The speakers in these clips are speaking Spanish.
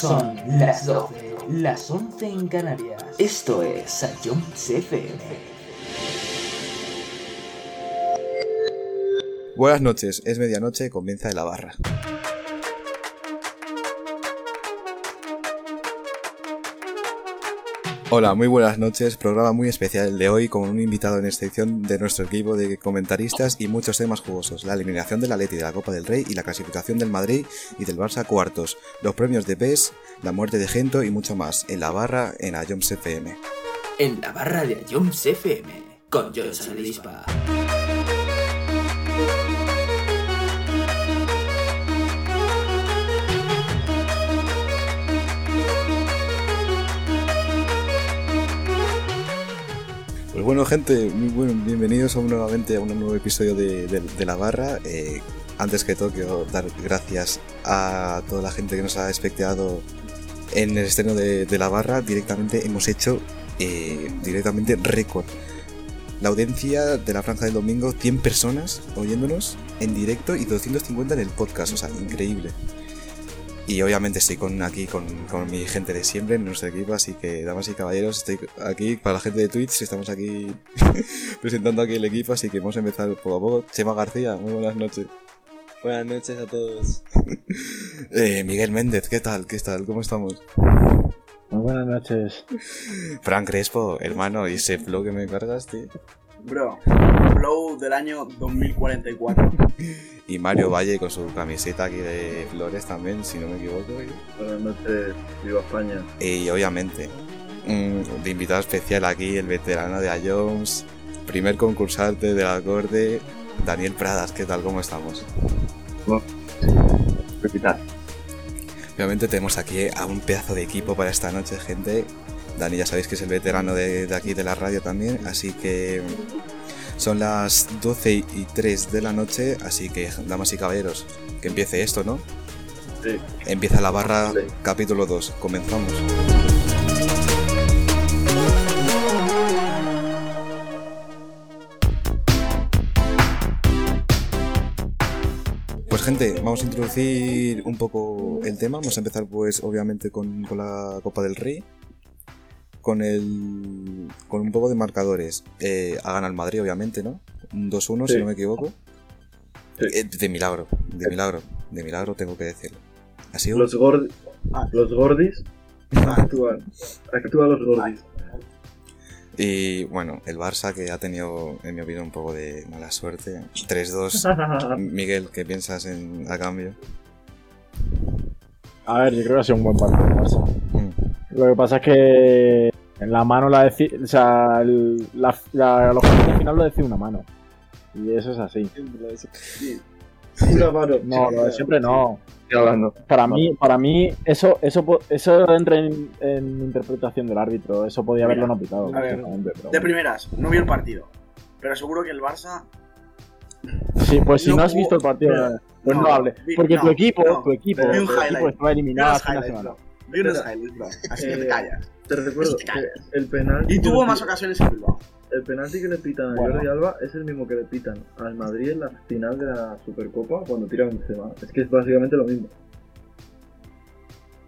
Son las 12, las 11 en Canarias. Esto es Sayón FM. Buenas noches, es medianoche, comienza la barra. Hola, muy buenas noches. Programa muy especial de hoy con un invitado en excepción de nuestro equipo de comentaristas y muchos temas jugosos. La eliminación del Atleti de la Copa del Rey y la clasificación del Madrid y del Barça cuartos. Los premios de PES, la muerte de Gento y mucho más. En la barra en Ayoms FM. En la barra de Ayoms FM con Johnson Lispa. Bueno, gente, muy bueno, bienvenidos nuevamente a un nuevo episodio de, La Barra. Eh, antes que todo, quiero dar gracias a toda la gente que nos ha espectado en el estreno de, de La Barra. Directamente hemos hecho eh, directamente récord. La audiencia de la franja del domingo, 100 personas oyéndonos en directo y 250 en el podcast, o sea, increíble. Y obviamente estoy con, aquí con, con mi gente de siempre en nuestro equipo, así que, damas y caballeros, estoy aquí para la gente de Twitch, estamos aquí presentando aquí el equipo, así que vamos a empezar poco a poco. Chema García, muy buenas noches. Buenas noches a todos. Eh, Miguel Méndez, ¿qué tal? ¿Qué tal? ¿Cómo estamos? Muy buenas noches. Fran Crespo, hermano, y ese flow que me cargas, tío. Bro, flow del año 2044. Y Mario Valle con su camiseta aquí de flores también, si no me equivoco. y- Buenas noches, viva España. Y obviamente, de invitado especial aquí, el veterano de Ayoms, primer concursante del acorde, Daniel Pradas, ¿qué tal? ¿Cómo estamos? Repitar. Obviamente tenemos aquí a un pedazo de equipo para esta noche, gente. Dani ya sabéis que es el veterano de, de aquí de la radio también, así que son las 12 y 3 de la noche, así que damas y caballeros, que empiece esto, ¿no? Sí. Empieza la barra Sí. capítulo 2, comenzamos. Pues gente, vamos a introducir un poco el tema. Vamos a empezar pues obviamente con, con la Copa del Rey. Con el. con un poco de marcadores. Eh, ha ganado el Madrid, obviamente, ¿no? Un 2-1, si no me equivoco. Sí. Eh, de milagro, de milagro, de milagro tengo que decirlo. Ha sido Los, gordi- Ah. los gordis actúan. Actúan los gordis. Y bueno, el Barça que ha tenido, en mi opinión, un poco de mala suerte. 3-2. Miguel, ¿qué piensas en, a cambio? A ver, yo creo que ha sido un buen partido. el Barça. Mm. Lo que pasa es que en la mano la decide. O sea, el, la, la, de final lo decide una mano. Y eso es así. Una mano. No, lo de siempre no. Estoy hablando. Para mí, para mí eso, eso, eso entra en, en interpretación del árbitro. Eso podía haberlo no pitado. ver, pero De primeras, no vi el partido. Pero seguro que el Barça. Sí, pues si no no, has visto el partido, Pero- pues no, no, hable. Porque no, tu equipo, no, tu equipo, tu un equipo estaba eliminado hace una semana. Así que te Eh, callas. Te recuerdo Te callas. el penalti. Y tuvo más ocasiones en Bilbao. El penalti que le pitan a Bueno. Jordi Alba es el mismo que le pitan al Madrid en la final de la Supercopa cuando tira un Benzema. Es que es básicamente lo mismo.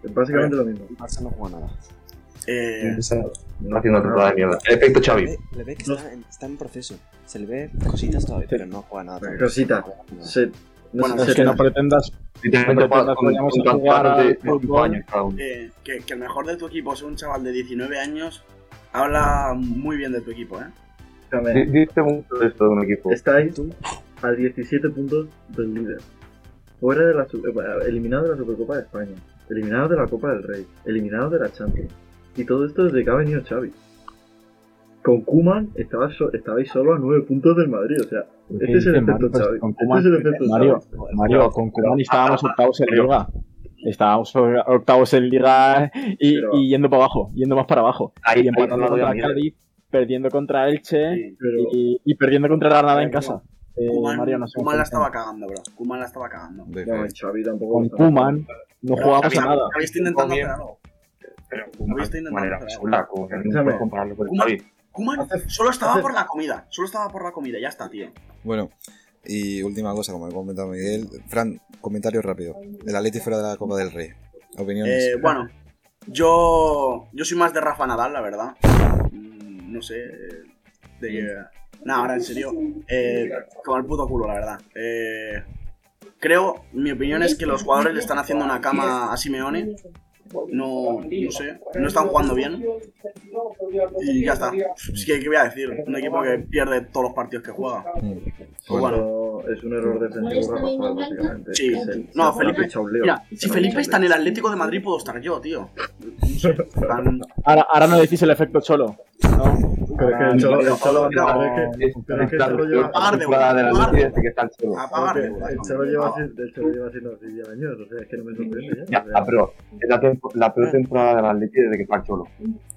Es básicamente lo mismo. El Barça no juega nada. Eh, No haciendo putada de mierda. El efecto Le Xavi. ve, le ve que está en, está en proceso. Se le ve cositas todavía, pero no juega nada. todavía. Cosita. No juega nada. Se, no Bueno, Es que no pretendas. Literalmente juega con Vayamos con a jugar campeonatos de al 5 fútbol. años cada uno. que, que, el mejor de tu equipo sea un chaval de 19 años. Habla muy bien de tu equipo, ¿eh? Dice mucho de esto de un equipo. Estáis a 17 puntos del líder. Fuera de la eh, eliminado de la Supercopa de España. Eliminado de la Copa del Rey. Eliminado de la Champions. Y todo esto desde que ha venido Xavi. Con Kuman estabais, so- estabais solo a 9 puntos del Madrid. O sea, este es el efecto Mario? Pues Xavi. con Este Koeman- es el efecto Mario, Xavi. Mario, con Koeman estábamos octavos en liga. Estábamos octavos en liga y, Pero- y yendo para abajo, yendo más para abajo. Ahí, y empatando contra Cádiz, perdiendo contra Elche Sí. Pero y, y perdiendo contra Granada en casa. Eh, Kuman, Mario, no sé. Kuman la estaba cagando, bro. Kuman la estaba cagando. Xavi. Con está Kuman no jugamos a Xavi- nada. Xavi está intentando hacer algo. Pero de intentado manera hacer algo. compararlo con Kuman- Xavi. Kuman solo estaba por la comida. Solo estaba por la comida, ya está, tío. Bueno, y última cosa, como ha comentado Miguel. Fran, comentario rápido. El Atleti fuera de la Copa del Rey. Opiniones. Eh, bueno, yo, yo soy más de Rafa Nadal, la verdad. Mm, No sé. De, Nada, ahora en serio. Eh, como el puto culo, la verdad. Eh, creo, mi opinión es que los jugadores le están haciendo una cama a Simeone. No, no sé, no están jugando bien. Y ya está. Es que, ¿qué voy a decir? Un equipo que pierde todos los partidos que juega. Mm. Pues bueno. Es un error defensivo garrafal, básicamente. Sí. No, se Felipe. Mira, si Felipe está en el. Atlético de Madrid, puedo estar yo, tío. Ahora, ahora no decís el efecto cholo. ¿no? Pero es que el Cholo, el Cholo, pero es que, Es pero es que el Cholo lleva. Leti desde que está el Cholo. porque de el Cholo lleva así, el Cholo lleva siendo así 10 años, o sea, es que no me sorprende ya. Ya, ah, pero es la, tempo- la peor temporada de la Leti desde que está el Cholo.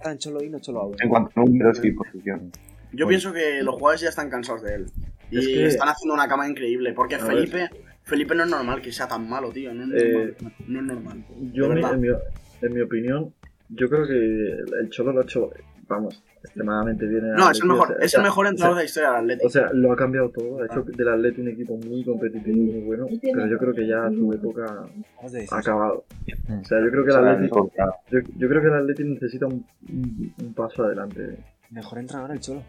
Tan cholo y no cholo out. En cuanto a números y posición. Yo pienso que los jugadores ya están cansados de él. Y Es que- están haciendo una cama increíble. Porque Felipe, Felipe no es normal que sea tan malo, tío. No es Eh, normal. No es normal. Yo, mi- en, mi, en mi opinión, yo creo que el Cholo lo ha hecho, vamos, extremadamente bien. en No, es el o mejor, sea, es el o sea, mejor entrenador de la historia del Atlético. O sea, lo ha cambiado todo, ha hecho del Atleti un equipo muy competitivo y muy bueno, pero yo creo que ya su época ha acabado. Mm. O sea, yo creo que O el claro. yo, yo creo que el Atleti necesita un, un, un paso adelante. Mejor entrenador el cholo.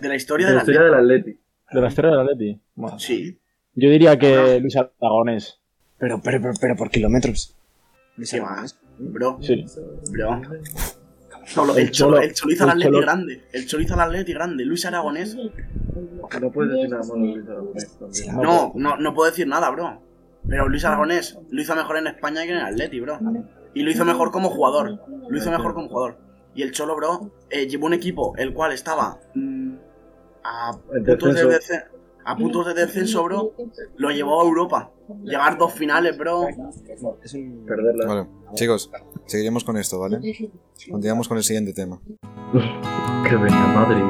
De la historia De del la historia Atlético. del Atleti. De la historia del Atleti. Bueno, Sí. yo diría que Luis Aragonés. Pero, pero, pero, pero por kilómetros. Luis ¿Qué Aragonés. más? Bro, Sí. bro. El el, cholo, el Cholo hizo al el Atleti Cholo- grande. El Cholo hizo al Atleti grande. Luis Aragonés. No puedes decir nada malo de Luis Aragonés también. No, no, no puedo decir nada, bro. Pero Luis Aragonés lo hizo mejor en España que en el Atleti, bro. Y lo hizo mejor como jugador. Lo hizo mejor como jugador. Y el Cholo, bro, eh, llevó un equipo el cual estaba mm, a, puntos de a puntos de descenso, bro. Lo llevó a Europa. Llegar dos finales, bro. Es un. Perderla. Vale, chicos, seguiremos con esto, ¿vale? Continuamos con el siguiente tema. Que venga Madrid.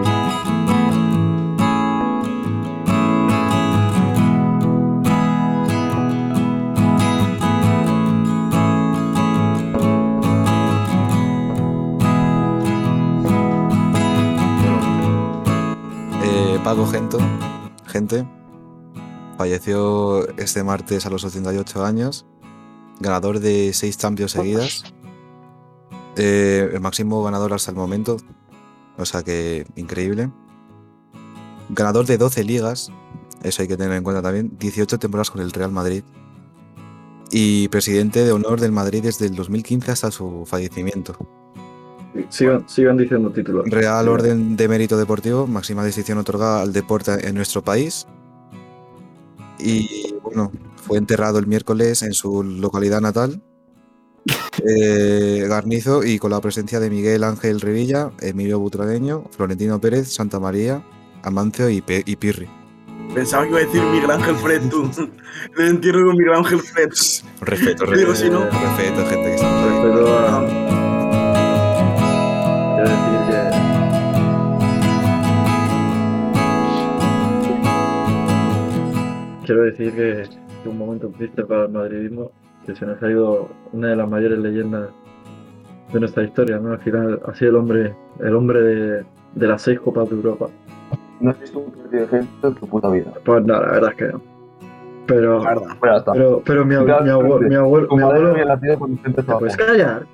Eh, Paco Gento, gente, falleció este martes a los 88 años, ganador de 6 Champions seguidas, eh, el máximo ganador hasta el momento, o sea que increíble. Ganador de 12 ligas, eso hay que tener en cuenta también, 18 temporadas con el Real Madrid y presidente de honor del Madrid desde el 2015 hasta su fallecimiento. Sigan, sigan diciendo títulos. Real. Orden de Mérito Deportivo, máxima distinción otorgada al deporte en nuestro país. Y bueno, fue enterrado el miércoles en su localidad natal, eh, Garnizo, y con la presencia de Miguel Ángel Revilla, Emilio Butragueño, Florentino Pérez, Santa María, Amancio y, Pe- y Pirri. Pensaba que iba a decir Miguel Ángel Fred, tú. Me entierro con Miguel Ángel Fred. Respeto, Digo, respeto, si no- respeto, gente que estamos aquí. Respeto a. Quiero decir que. Quiero decir que es un momento triste para el madridismo, que se nos ha ido una de las mayores leyendas de nuestra historia, ¿no? Al final ha sido el hombre, el hombre de, de las seis copas de Europa. No has visto un partido de gente en tu puta vida. Pues no, la verdad es que no. Pero, verdad. Pero, pero mi, abue- mi abuelo, mi abuelo, tu mi abuelo, había nacido cuando gente ¿te estaba jugando. callar?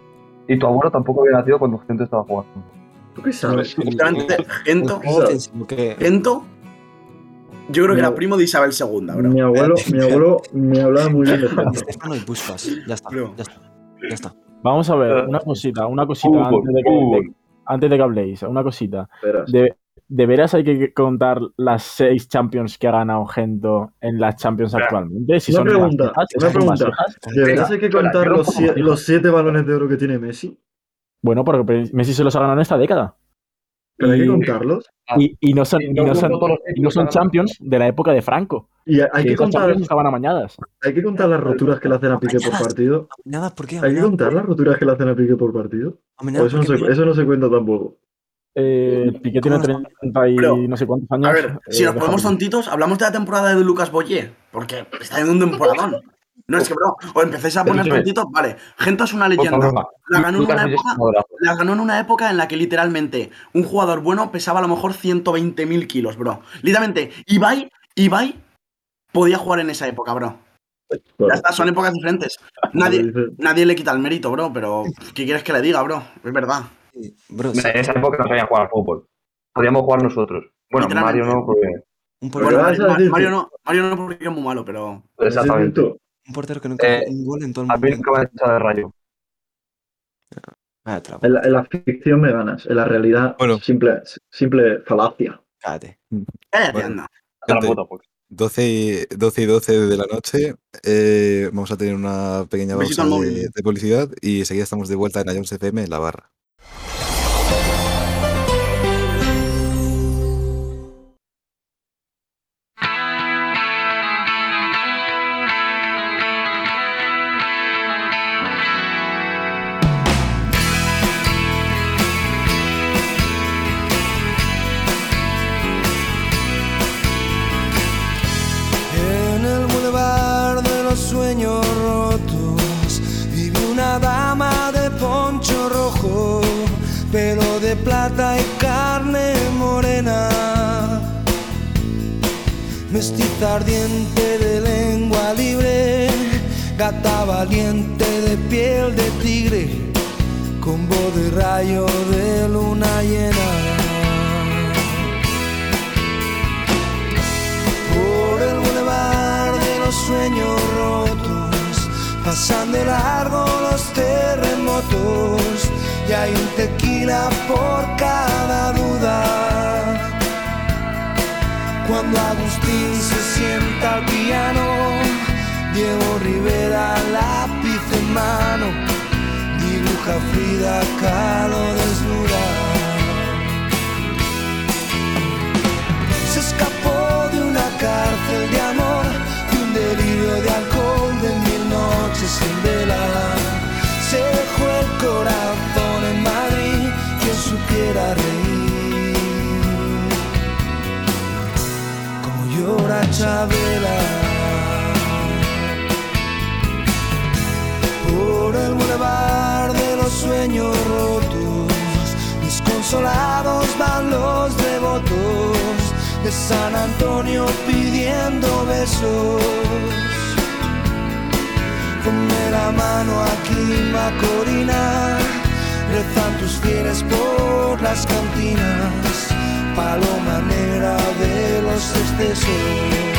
Y tu abuelo tampoco había nacido cuando gente estaba jugando. ¿Tú qué sabes? Gento. Gento, yo creo que era No. primo de Isabel II, bro. Mi abuelo, mi abuelo me hablaba muy bien de gente. Stefano y Puskas. Ya está. Ya está. Ya está. Vamos a ver, una cosita, una cosita antes de que, de- antes de que habléis, una cosita. De, ¿De veras hay que contar las seis Champions que ha ganado Gento en las Champions actualmente? Si Una son pregunta, una son pregunta. ¿De verdad hay que contar no los, los siete balones de oro que tiene Messi? Bueno, porque Messi se los ha ganado en esta década. ¿Pero hay que Y- contarlos? Y, y no son, y no son, todos los y no son Champions de la época de Franco. Y hay que que, contar, estaban amañadas. hay que contar las roturas que le hacen a Piqué por partido. Nada, ¿por qué? Hay que contar las roturas que le hacen a Piqué por partido. eso no, se, mira- eso no se cuenta tampoco. Eh, Piqué tiene ¿Cómo 30 y Pero, no sé cuántos años. A ver, si eh, nos ponemos tontitos, hablamos de la temporada de Lucas Boyer, porque está en un temporadón. No es que, bro, o empecéis a poner tontitos, vale. Gento es una leyenda. La ganó en una época. La ganó en una época en la que literalmente un jugador bueno pesaba a lo mejor 120.000 kilos, bro. Literalmente, Ibai, Ibai podía jugar en esa época, bro. Ya está, son épocas diferentes. Nadie, nadie le quita el mérito, bro, pero ¿qué quieres que le diga, bro? Es verdad. Bro, En esa época no sabían jugar al fútbol. Podíamos jugar nosotros. Bueno. Mario no, porque. Bueno, Mario, no, Mario no porque es muy malo, pero. Exactamente. Un portero que nunca Eh, un gol en todo el A mí mundo. nunca me han echado de rayo. Ah. En la, en la ficción me ganas, en la realidad, Bueno. simple, simple falacia. Cállate. Cállate, Bueno. anda. Hasta la Gente, puta, pues. 12 y, 12 y 12 de la noche. eh, vamos a tener una pequeña pausa de publicidad y enseguida estamos de vuelta en Ions FM en la barra. Rojo, pelo de plata y carne morena. Mestiza ardiente de lengua libre, gata valiente de piel de tigre, con voz de rayo de luna llena. por el bulevar de los sueños rotos, pasando largo los terremotos, y hay un tequila por cada duda. Cuando Agustín se sienta al piano, Diego Rivera lápiz en mano, dibuja Frida Kahlo desnuda. se escapó de una cárcel de amor, de un delirio de alcohol, de mil noches sin vela. Dejó el corazón en Madrid, quien supiera reír. Como llora Chabela. Por el bulevar de los sueños rotos, desconsolados van los devotos de San Antonio pidiendo besos. Ponme la mano aquí, Macorina, rezan tus fieles por las cantinas, paloma negra de los excesos.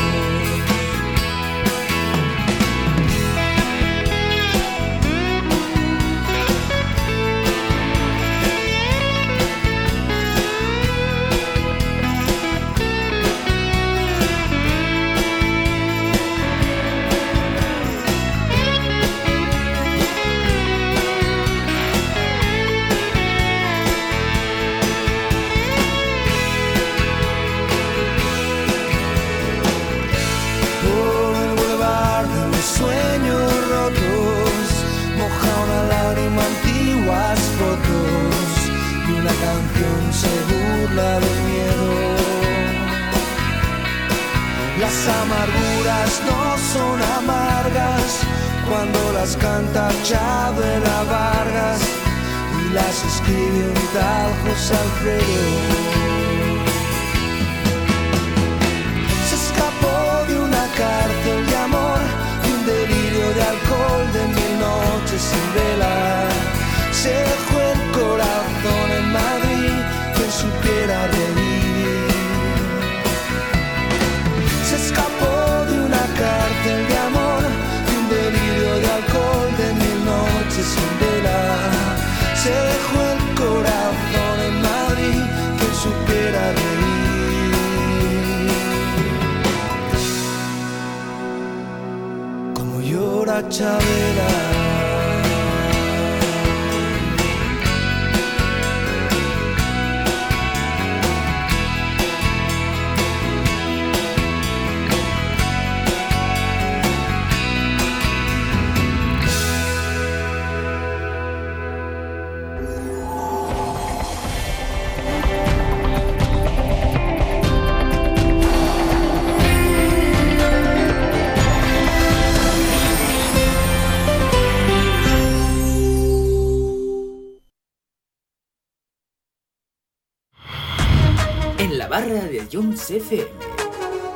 De Jones FM.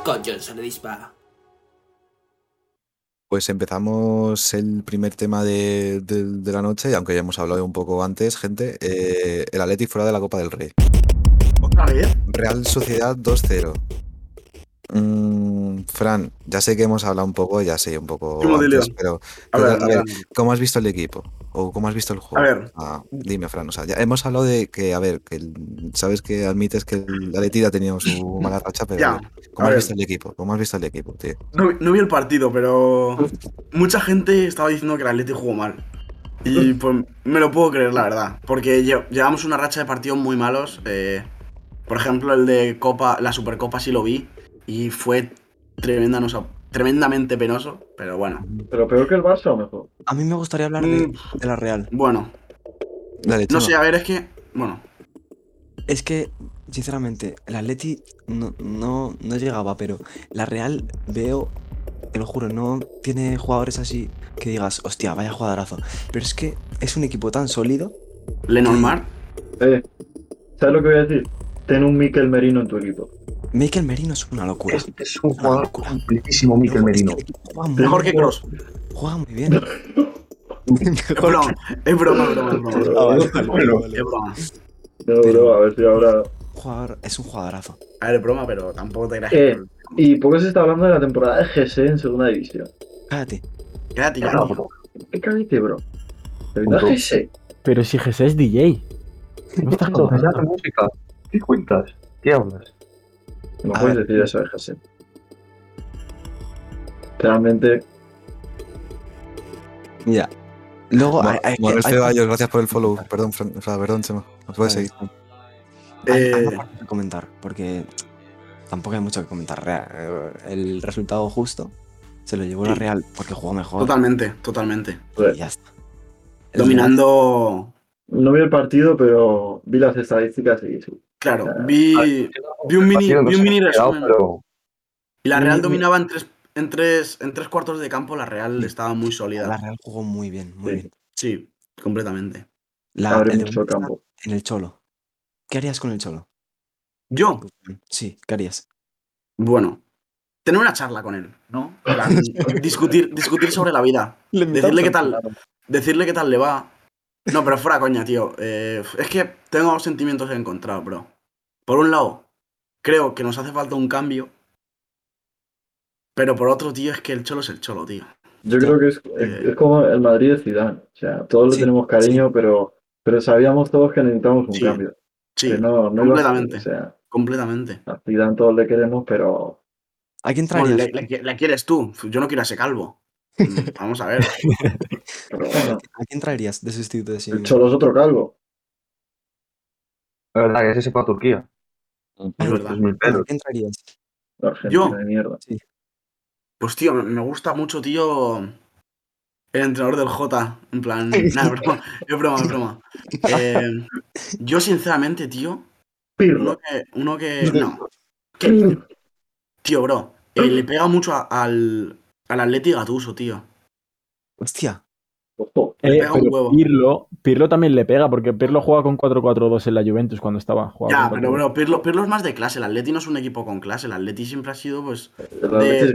Con Johnson Dispa. Pues empezamos el primer tema de, de- de la noche, aunque ya hemos hablado un poco antes, gente. eh, el Atleti fuera de la Copa del Rey. ¿Otra vez? Real Sociedad 2-0. Mm, Fran, ya sé que hemos hablado un poco, ya sé un poco antes, pero, A pero, ver, a ver, a ver. ¿cómo has visto el equipo? ¿O cómo has visto el juego? A ver. Ah, dime, Fran, o sea, ya hemos hablado de que, a ver, que el- sabes que admites que el Atleti ya ha tenido su mala racha, pero Ya, ¿cómo has visto el equipo? ¿Cómo has visto el equipo, tío? No, no vi el partido, pero mucha gente estaba diciendo que el Atleti jugó mal. Y pues me lo puedo creer, la verdad. Porque lle- llevamos una racha de partidos muy malos. eh, por ejemplo, el de Copa, la Supercopa sí lo vi. Y fue tremenda, no sé, tremendamente penoso. Pero bueno. Pero peor que el Barça o mejor. A mí me gustaría hablar de, de la Real. Bueno, Dale, no sé, a ver, es que. Bueno, Es que, sinceramente, el Atleti no, no, no llegaba, pero la Real veo, te lo juro, no tiene jugadores así que digas, hostia, vaya jugadorazo. Pero es que es un equipo tan sólido. Lenormand. Eh, ¿sabes lo que voy a decir? Ten un Mikel Merino en tu equipo. Mikel Merino es una locura. Es, es un jugador completísimo, Mikel Luego, es que Merino. Mejor que bien, Cross. Juega muy bien. Es broma, es broma, es broma, es broma. Ah. Es broma. No, Pero- bro, a ver si ahora. Jugador- es un jugadorazo. A ver, es broma, pero tampoco te creas Eh, que. y poco se está hablando de la temporada de GS en segunda división. Cállate. Quédate ya. ¿Qué cállate, bro? ¿De verdad Punto. GS? Pero si Jesse es DJ. ¿Qué me estás contando? música. ¿Qué cuentas? ¿Qué hablas? No A puedes ver. decir eso de GS. Realmente, Ya. Luego Ma- hay, hay- hay- Ceballos, gracias por el follow. Perdón, Fran, o sea, perdón, Chema. No puedes seguir. hay- hay Eh, parte que comentar, porque tampoco hay mucho que comentar. Eh, El resultado justo se lo llevó la. Real porque jugó mejor. Totalmente, totalmente. Y ya está. El Dominando. no vi el partido, pero vi las estadísticas y sí. Claro, vi, vi un mini, vi un resumen. pero Y la Real dominaba en tres, en tres, en tres cuartos de campo, la Real estaba muy La sólida. Real jugó muy bien, muy Sí. bien. Sí, completamente. La, Abre el mucho debut está campo. En el Cholo. ¿Qué harías con el Cholo? Yo, Sí, ¿qué harías? bueno, tener una charla con él, ¿no? Discutir, discutir sobre la vida. Decirle qué tal, decirle qué tal le va. No, pero fuera coña, tío. Eh, es que tengo sentimientos encontrados, bro. Por un lado, creo que nos hace falta un cambio. Pero por otro, tío, es que el cholo es el cholo, tío. Yo creo que es, es- es como el Madrid de Zidane. O sea, todos le tenemos cariño, pero, pero sabíamos todos que necesitamos un Sí, cambio. Sí, Que no, no completamente. O sea, completamente. a Zidane todos le queremos, pero ¿A quién Bueno, traerías? le, le- le quieres tú. Yo no quiero a ese calvo. Mm, Vamos a ver. pero bueno, ¿A quién traerías de sustituto de el Simeone? Cholo es otro calvo. la verdad que ese se fue a Turquía. Es Yo. de mierda. Pues tío, me- gusta mucho, tío, el entrenador del J. En plan, nada, es broma, es broma, es broma. Eh, yo, sinceramente, tío, uno que. Uno que no. Tío, bro, eh, le pega mucho a- al, al Atleti Gatuso, tío. Hostia. Eh, pero. Pirlo, Pirlo también le pega, porque Pirlo juega con 4-4-2 en la Juventus cuando estaba. jugaba Ya, pero 4-4-2. bro, Pirlo, Pirlo es más de clase. El Atleti no es un equipo con clase. El Atleti siempre ha sido, pues, El de. Sí,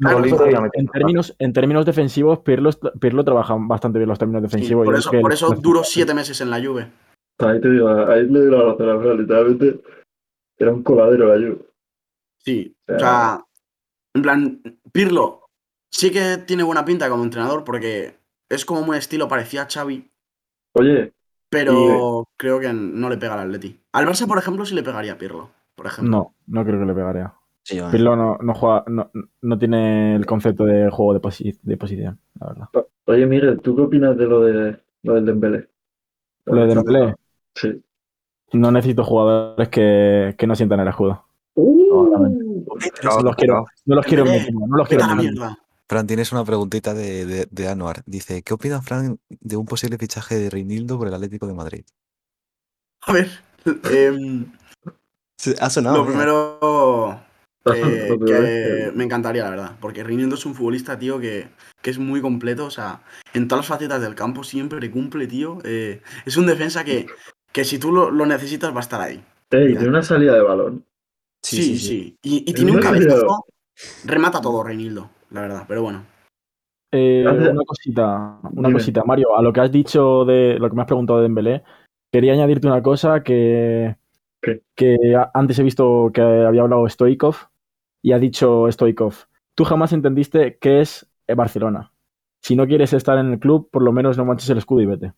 Claro, pero- En términos, en términos defensivos, Pirlo, Pirlo trabaja bastante bien los términos Sí, defensivos. por Yo eso, por el- eso duró siete meses en la Juve. Ahí te digo, ahí le doy la razón Fran, literalmente era un coladero la Juve. Sí, O o sea, en plan, Pirlo sí que tiene buena pinta como entrenador porque es como muy estilo parecía a Xavi, Oye, pero creo que no le pega al Atleti. Al Barça, por ejemplo, sí le pegaría a Pirlo, por ejemplo. No, no creo que le pegaría. Sí. Pirlo no, no juega, no, no tiene el concepto de juego de, posi- de posición, la verdad. oye Miguel, ¿tú qué opinas de lo de lo del Dembélé? Lo de Dembélé, Sí. no necesito jugadores que, que no sientan el escudo. Uh, No los quiero, no los quiero en mi Dembélé, equipo, no los quiero a la en mi equipo. Fran, tienes una preguntita de, de, de Anuar. Dice, ¿qué opina Fran de un posible fichaje de Reinildo por el Atlético de Madrid? A ver, em, Ha sonado. lo mira. primero eh, que me encantaría, la verdad, porque Reinildo es un futbolista, tío, que, que es muy completo, o sea, en todas las facetas del campo siempre cumple, tío. eh, es un defensa que, que si tú lo, lo necesitas va a estar ahí. Ey, tiene una salida de balón. Sí, sí, sí. Y, tiene un cabezazo. Remata todo, Reinildo. La verdad, pero bueno. Eh, una cosita, una Dime. cosita, Mario, a lo que has dicho de lo que me has preguntado de Dembélé, quería añadirte una cosa que, ¿Qué? que antes he visto que había hablado Stoikov y ha dicho Stoikov, tú jamás entendiste qué es Barcelona. Si no quieres estar en el club, por lo menos no manches el escudo y vete.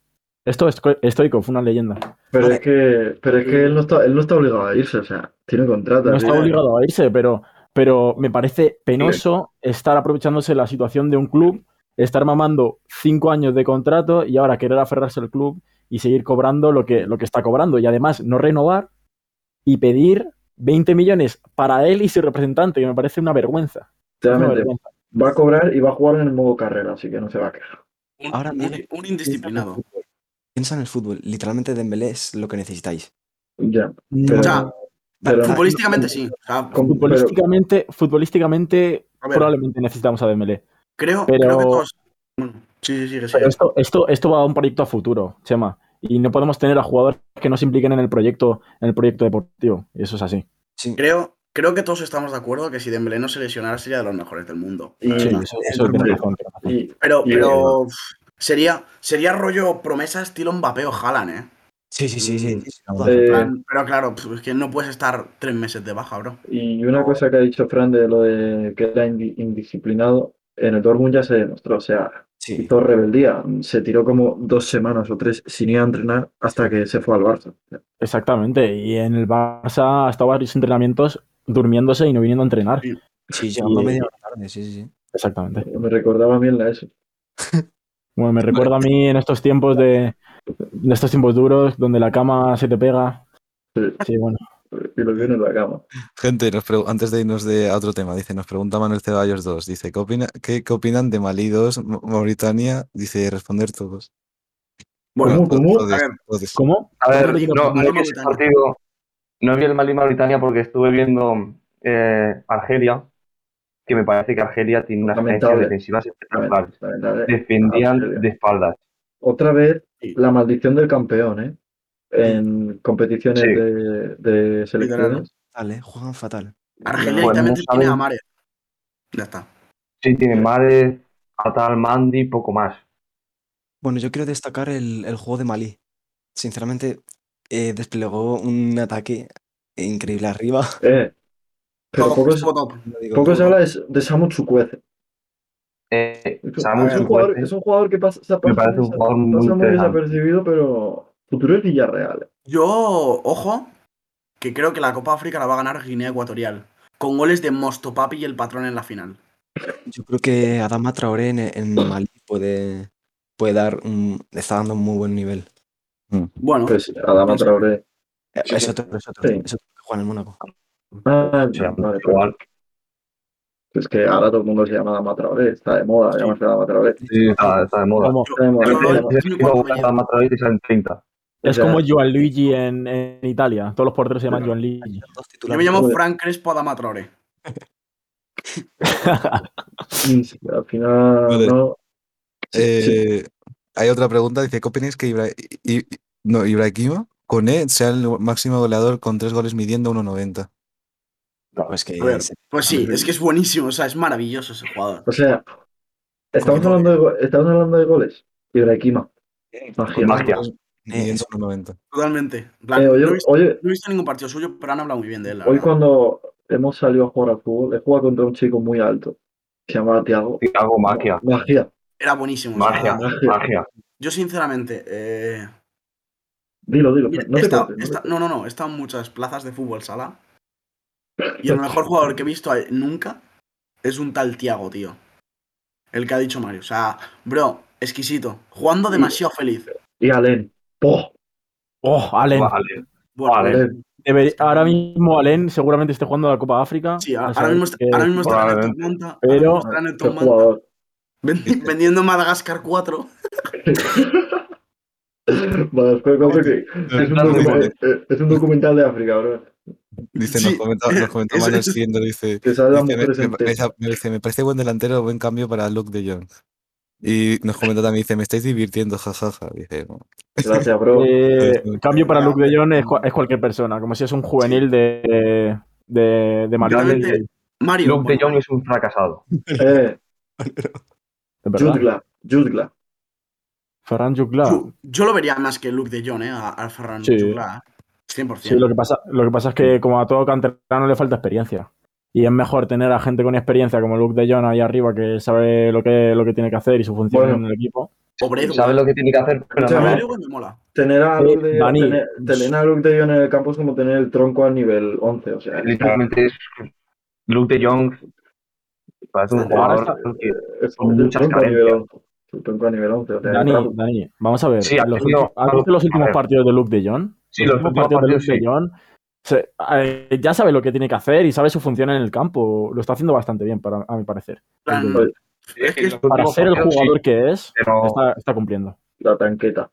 Esto es Sto- Stoikov, una leyenda. Pero es que, pero es que él no está, él no está obligado a irse, o sea, tiene contrato. No está obligado a irse, pero, pero me parece penoso estar aprovechándose la situación de un club, estar mamando cinco años de contrato y ahora querer aferrarse al club y seguir cobrando lo que, lo que está cobrando. Y además no renovar y pedir 20 millones para él y su representante, que me parece una vergüenza. Una va a cobrar y va a jugar en el modo carrera, así que no se va a quejar. Un, Ahora un- un indisciplinado. Piensa en el fútbol. Literalmente Dembélé es lo que necesitáis. Ya. Pero- O sea, pero- futbolísticamente sí. O sea, Con- futbolísticamente, futbolísticamente ver, probablemente necesitamos a Dembélé. creo, pero- creo que todos. Bueno, sí, sí, sí, que sí. Pero esto, esto, esto va a un proyecto a futuro, Chema. Y no podemos tener a jugadores que no se impliquen en el proyecto, en el proyecto deportivo. Y eso es así. Sí. Creo, creo que todos estamos de acuerdo que si Dembélé no se lesionara sería de los mejores del mundo. Sí, eso, eso razón, y- Pero, y- pero sería, sería rollo promesa estilo Mbappé o Haaland, ¿eh? Sí, sí, sí, sí. Mm, sí, eh, plan, pero claro, pf, es que no puedes estar tres meses de baja, bro. Y una cosa que ha dicho Fran de lo de que era indi- indisciplinado, en el Dortmund ya se demostró, o sea, Sí. hizo rebeldía, se tiró como dos semanas o tres sin ir a entrenar hasta que se fue al Barça. Exactamente. Y en el Barça ha estado varios entrenamientos durmiéndose y no viniendo a entrenar. Sí. Sí, llegando media tarde, sí, sí, sí. Exactamente. Me recordaba bien la eso. Bueno, me recuerda a mí en estos tiempos de, de estos tiempos duros donde la cama se te pega. Sí, Sí, bueno. y lo en la cama. Gente, nos antes de irnos de, a otro tema, dice, nos pregunta Manuel Ceballos 2, dice, ¿qué, opina, qué, qué opinan de Malí 2, M- Mauritania? Dice, responder todos. Bueno, ¿Cómo? ¿Cómo? Todos, a ver. todos. ¿Cómo? A ver, Mali- no, no vi ese Mauritania. partido, no vi el Mali Mauritania porque estuve viendo eh, Argelia, que me parece que Argelia tiene unas carencias defensivas espectaculares. Defendían de espaldas. Otra vez Sí. la maldición del campeón, ¿eh? En competiciones Sí. de, de selecciones. Fatal, ¿eh? Juegan fatal. Argelia Bueno, no tiene a saben- Mare. Ya está. Sí, tienen Mares, Atal, Mandi, poco más. Bueno, yo quiero destacar el, el juego de Malí. Sinceramente, eh, desplegó un ataque increíble arriba. Eh, pero poco, se habla de, de Samu Chukwueze. Eh, Es un, jugador, Chukwueze es un jugador que pasa, se me parece un pasa- jugador muy pasa muy interesante. desapercibido, pero futuro es Villarreal. eh. Yo, ojo, que creo que la Copa África la va a ganar Guinea Ecuatorial. Con goles de Mosto Papi y el patrón en la final. Yo creo que Adama Traoré en, en Malí puede, puede dar un, está dando un muy buen nivel. Bueno, Pues Adama Traoré. Eh, Es otro, es otro, Sí. es otro que juega en el Mónaco. Ah, O sea, vale, igual. Es que ahora todo el mundo se llama Traoré. Está de moda llamarse Adama Traoré. Sí, está, está de moda. Como, Está de Traoré y salen 30. es como Joan Luigi en, en Italia. Todos los porteros se llaman Joan Luigi. Yo me llamo. Frank Crespo Adama Traoré. Mm, sí, Al final, Vale. no. Sí. Eh, Hay otra pregunta, dice, ¿qué opináis que Ibra- I- I- no, Ibrahima Koné sea el máximo goleador con tres goles midiendo 1.90? Pues que A ver, se- Pues sí, es que es buenísimo, o sea, es maravilloso ese jugador. O sea, estamos no- hablando de, estamos hablando de goles. Ibrahima. Magia. Magia. Eso. 1.90. Totalmente. Plan, Eh, oye, no, he visto, oye, no he visto ningún partido suyo, pero han hablado muy bien de él. hoy verdad. cuando hemos salido a jugar al fútbol, he jugado contra un chico muy alto. Se llamaba Tiago. Hago magia. Magia. Era buenísimo. o sea, Magia. magia. Magia. Yo, sinceramente, eh, Dilo, dilo. mira, no he te estado- cortes, he no estado- no, no, no, he estado en muchas plazas de fútbol sala. Y el mejor jugador que he visto nunca es un tal Tiago, tío. El que ha dicho Mario. O sea, bro, exquisito. Jugando demasiado feliz. Y Alen. ¡Poh! Oh, Allen. Vale. Bueno. Debería- ahora mismo Allen seguramente esté jugando la Copa África. sí, ahora mismo, está- que- ahora mismo estará en Manta. Pero- ahora mismo estará en Manta, vendiendo Madagascar 4. Vale, espera, cosa que es un, documental, eh, es un documental de África, bro. Dice, Sí, nos nos eso- Manuel eso- siguiendo, dice, me, dice, parece buen delantero, buen cambio para Luke de Jong. Y nos comenta también, dice, me estáis divirtiendo, jajaja. Dice, "No". Gracias, bro. Eh, cambio para Luke de Jong es, cua- es cualquier persona, como si es un juvenil de, de, de Madrid. Literalmente, Mario. Luke de Jong es un fracasado. Eh. Jutgla, Jutgla. Ferran Jugla. yo, yo lo vería más que Luke de Jong, ¿eh? A, a Ferran Sí. Jugla, ¿eh? 100%. Sí, lo que, pasa, lo que pasa es que como a todo canterano le falta experiencia. Y es mejor tener a gente con experiencia como Luke de Jong ahí arriba que sabe lo que, lo que tiene que hacer y su función Bueno. en el equipo. O Bradway. Sabe lo que tiene que hacer, pero no. Me mola. Tener a Luke de Dani. tener, tener a Luke de Jong en el campo es como tener el tronco al nivel 11. O sea, Literalmente es Luke de Jong. Parece un jugador que es con el muchas tronco a nivel carencias. 11. El tronco a nivel 11. O sea, Dani, claro, Dani, vamos a ver. Sí, los tenido- últimos- ¿Has visto los últimos ver. partidos de Luke de Jong? Sí, los últimos partidos, de Luke sí. de Jong, se- eh, ya sabe lo que tiene que hacer y sabe su función en el campo. Lo está haciendo bastante bien, para, a mi parecer. plan, Oye, es que es- Para ser el sí, jugador que es, pero, está, está cumpliendo. la tanqueta.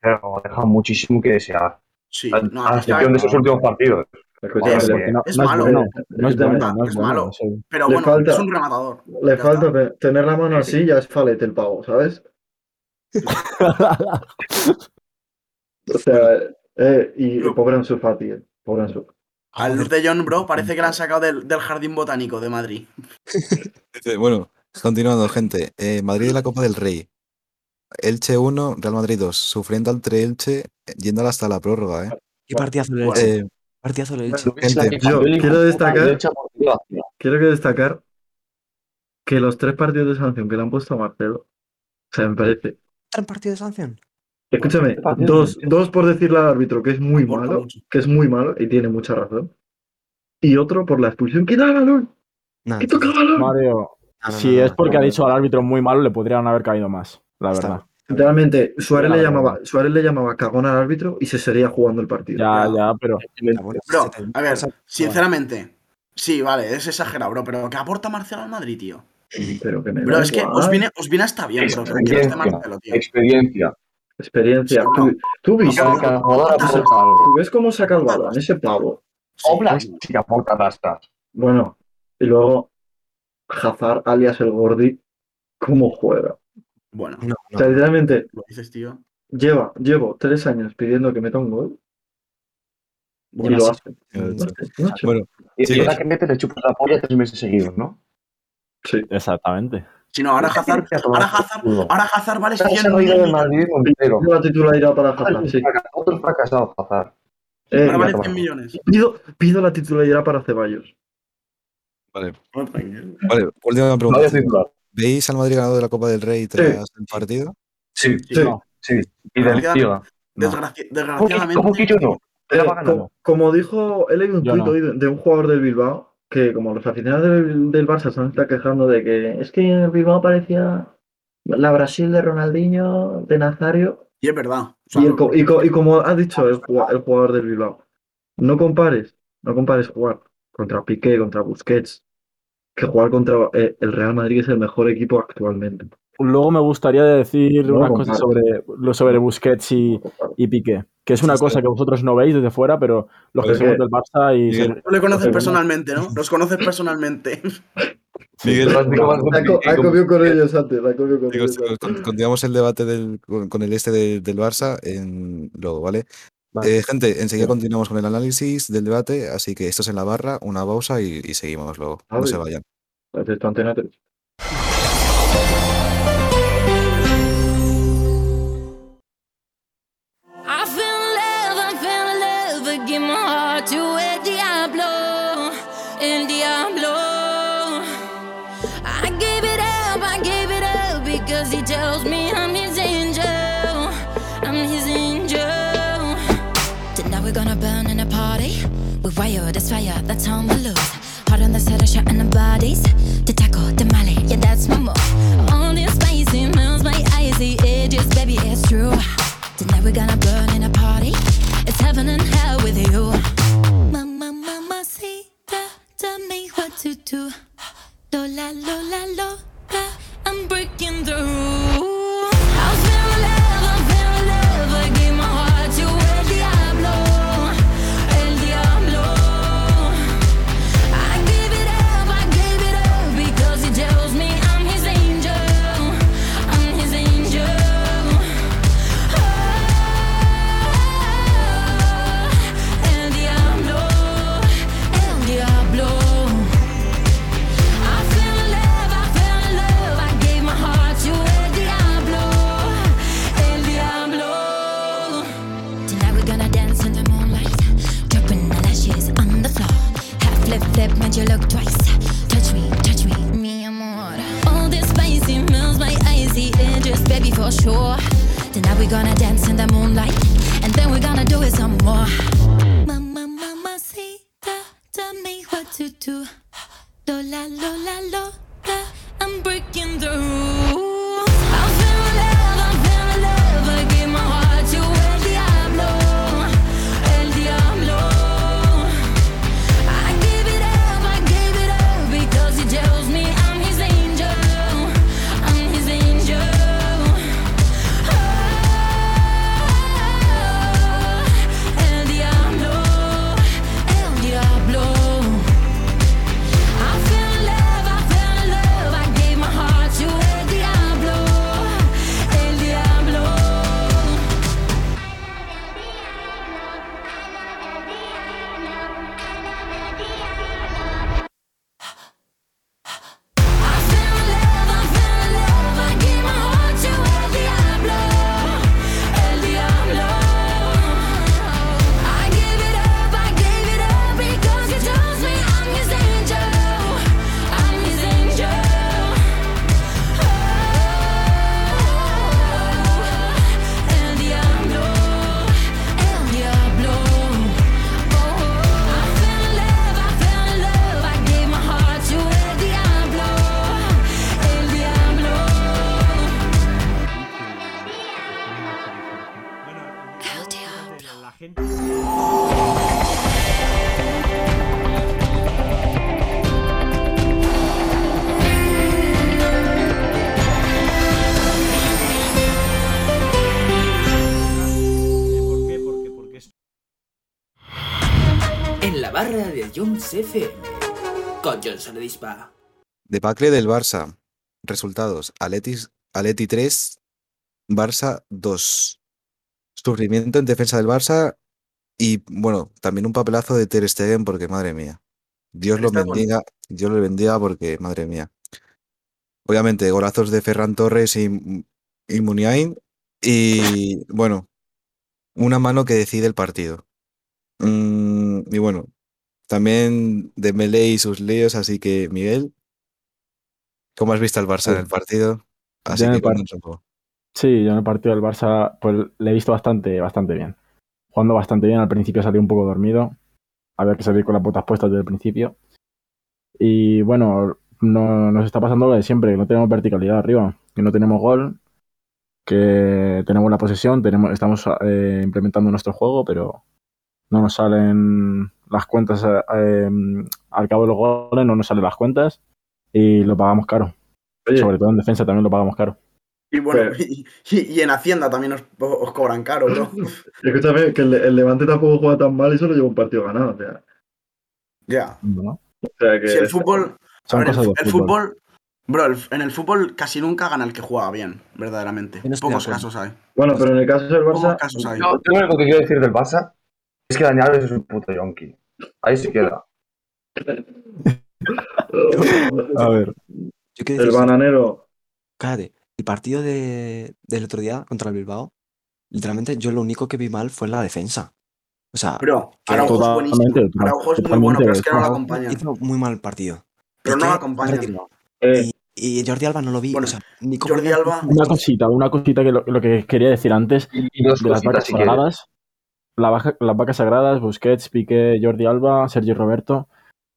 pero deja muchísimo que desear. sí, A, no, a está- excepción de esos últimos partidos. Es- no, es no malo. bueno, no es no es, es malo. pero bueno, falta- es un rematador. Le falta está. tener la mano así, ya es falete el pavo, ¿sabes? O sea, eh, y Pero- pobre Ansu Fati, eh, pobre Ansu. Al Luke de Jong, bro, parece que lo han sacado del, del jardín botánico de Madrid. Bueno, continuando, gente. Eh, Madrid de la Copa del Rey. Elche 1, Real Madrid 2. Sufriendo entre Elche, eh, yéndola hasta la prórroga, ¿eh? Qué partidazo le he hecho. Partidazo gente, Yo quiero destacar- Quiero que destacar que los tres partidos de sanción que le han puesto a Marcelo, o sea, me parece. ¿Tres partidos de sanción? Escúchame, de dos, dos por decirle al árbitro que es muy malo, que es muy malo y tiene mucha razón. Y otro por la expulsión. ¡Quita el balón! Nada, ¡Que toca el balón! Mario, no, no, si no, es porque no, ha no. dicho al árbitro muy malo, le podrían haber caído más, la verdad. Literalmente, Suárez le, llamaba, Suárez le llamaba cagón al árbitro y se seguía jugando el partido. Ya, ya, pero Bro, a ver, sinceramente, sí, vale, es exagerado, bro, pero ¿qué aporta Marcelo al Madrid, tío? Pero que me Bro, es que os viene, os viene hasta bien, bro, que que esté Marcelo, tío. Experiencia. Experiencia. Sí, Tú, tú vis- Cada, cada jugador aporta tú ves cómo saca el balón, ese pavo. Obla sí aporta rastas. Bueno, y luego Hazard, alias el Gordi, ¿cómo juega? Bueno, No, O sea, literalmente, lo dices, tío. lleva, llevo tres años pidiendo que meta un gol y lo hace. No hace, no hace. bueno, Y Sí. que mete le chupas la polla tres meses seguidos, ¿no? Sí. exactamente. Si no, ahora Hazard, ahora Hazard, ahora Hazard vale Se 100 ha reído de millones. Madrid entero. La titularidad para Hazard, sí. Otro fracasado, Hazard. Eh, Ahora vale ya 100 millones. pido, pido la titularidad para Ceballos. vale, vale, última pregunta. ¿Veis al Madrid ganador de la Copa del Rey tras el partido? Sí, Sí, Sí. no. sí. Y del Liga. Desgraci- ¿Cómo Desgraciadamente. que yo no? Eh, como, como dijo, he leído un tuit no. hoy de, un jugador del Bilbao que como los aficionados del, del Barça se están quejando de que es que el Bilbao parecía la Brasil de Ronaldinho, de Nazario, Y es verdad. O sea, y, el y co- y como ha dicho el, el jugador del Bilbao, no compares, no compares jugar contra Piqué, contra Busquets, que jugar contra eh, el Real Madrid es el mejor equipo actualmente. Luego me gustaría decir No, unas cosas sobre, sobre Busquets y, y Piqué, que es una Sí, cosa sí. que vosotros no veis desde fuera, pero los que somos del Barça y... Miguel, Tú le conoces personalmente, ¿no? Los conoces personalmente. Miguel, Ha, co- ha comido con ellos antes, ha comido con Digo, ellos antes. con- continuamos el debate del, con, con el este de- del Barça en, luego, ¿vale? Vale. Eh, gente, enseguida continuamos con el análisis del debate, así que esto es en la barra, una pausa y, y seguimos luego. No Vale. se vayan. Antena 3. How we lose. Hard on the set of shot in the bodies. The taco, the mali, yeah, that's my move. All this spicy melts my icy edges, baby, it's true. Tonight we're gonna burn in a party. It's heaven and hell with you. Mama, mama, see, tell me what to do. Lola, Lola, Lola, I'm breaking through. I sure. Tonight we're gonna dance in the moonlight, and then we're gonna do it some more. Mama, mama, see, tell me what to do. Lola, Lola, Lola, FM. Con Johnson Dispa. Debacle del Barça. Resultados. Aletis, Aleti 3, Barça 2. Sufrimiento en defensa del Barça y, bueno, también un papelazo de Ter Stegen porque, madre mía. Dios lo con- bendiga, Dios lo bendiga porque, madre mía. Obviamente, golazos de Ferran Torres y, y Muniain y, bueno, una mano que decide el partido. Mm, y bueno, también Dembélé y sus líos, así que, Miguel, ¿cómo has visto al Barça en el partido? Así que un poco. Sí, yo en el partido del Barça pues le he visto bastante, bastante bien. Jugando bastante bien, al principio salió un poco dormido. Había que salir con las botas puestas desde el principio. Y bueno, no, nos está pasando lo de siempre, que no tenemos verticalidad arriba, que no tenemos gol, que tenemos la posesión, tenemos, estamos eh, implementando nuestro juego, pero no nos salen las cuentas eh, eh, al cabo de los goles, no nos salen las cuentas y lo pagamos caro. Oye, Sobre todo en defensa también lo pagamos caro. Y bueno, Pero- y, y- y en Hacienda también os, os cobran caro, bro. escúchame, que el, el Levante tampoco juega tan mal y solo lleva un partido ganado. O sea, Ya. ¿no? o sea que Si el fútbol. a Son ver, el, cosas fútbol. fútbol. Bro, en el fútbol casi nunca gana el que juega bien, verdaderamente. Pocos casos hay. Bueno, pero en el caso del Pocos Barça, casos hay. Yo, yo lo único que quiero decir del Barça es que Dani Alves es un puto yonki. Ahí se queda. A ver, Yo el bananero. cállate, el partido de, del otro día contra el Bilbao, literalmente yo lo único que vi mal fue la defensa. O sea, Que Araujo es buenísimo. Araujo es muy bueno, pero es que no lo eso. acompañan. hizo muy mal partido. Pero no Piqué lo acompañan. retiró. Eh, Y, y Jordi Alba no lo vi. Bueno, o sea, ni Jordi Alba. una cosita, una cosita que lo, lo que quería decir antes Y, y dos de las vacas si sagradas. La las vacas sagradas, Busquets, Piqué, Jordi Alba, Sergio Roberto.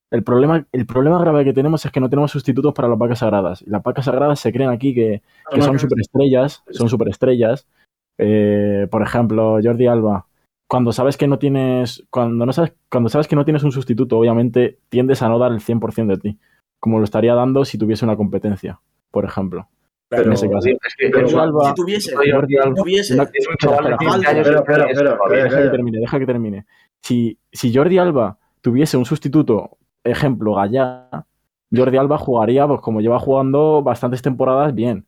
El problema, el problema grave que tenemos es que no tenemos sustitutos para las vacas sagradas. Y las vacas sagradas se creen aquí que, que son superestrellas, son superestrellas. Eh, por ejemplo, Jordi Alba. Cuando sabes que no tienes, cuando no sabes, cuando sabes que no tienes un sustituto, obviamente tiendes a no dar el 100% de ti, como lo estaría dando si tuviese una competencia, por ejemplo. Pero, en ese caso. Es que Pero Jordi Alba, si tuviese, Jordi Alba. si tuviese, Es un chaval de Espera, 15 años. espera, que espera, es espera, todavía. deja que termine, deja que termine. Si, si Jordi Alba tuviese un sustituto, ejemplo, Gallá, Jordi Alba jugaría, pues como lleva jugando bastantes temporadas, bien.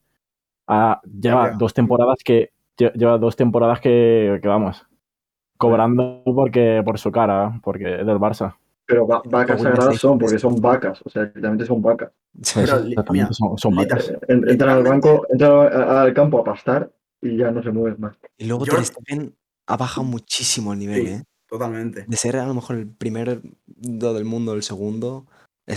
Ah, lleva dos temporadas que. lle- Lleva dos temporadas que, que vamos. Cobrando porque por su cara, porque es del Barça. Pero va- vacas sagradas son, porque son vacas. O sea, realmente son vacas. Pero, mira, son, vacas. En- Entran al Literalmente. banco, entran a- al campo a pastar y ya no se mueven más. Y luego Yo- Ter Stegen ha bajado muchísimo el nivel, Sí. ¿eh? totalmente. De ser a lo mejor el primer do del mundo, el segundo,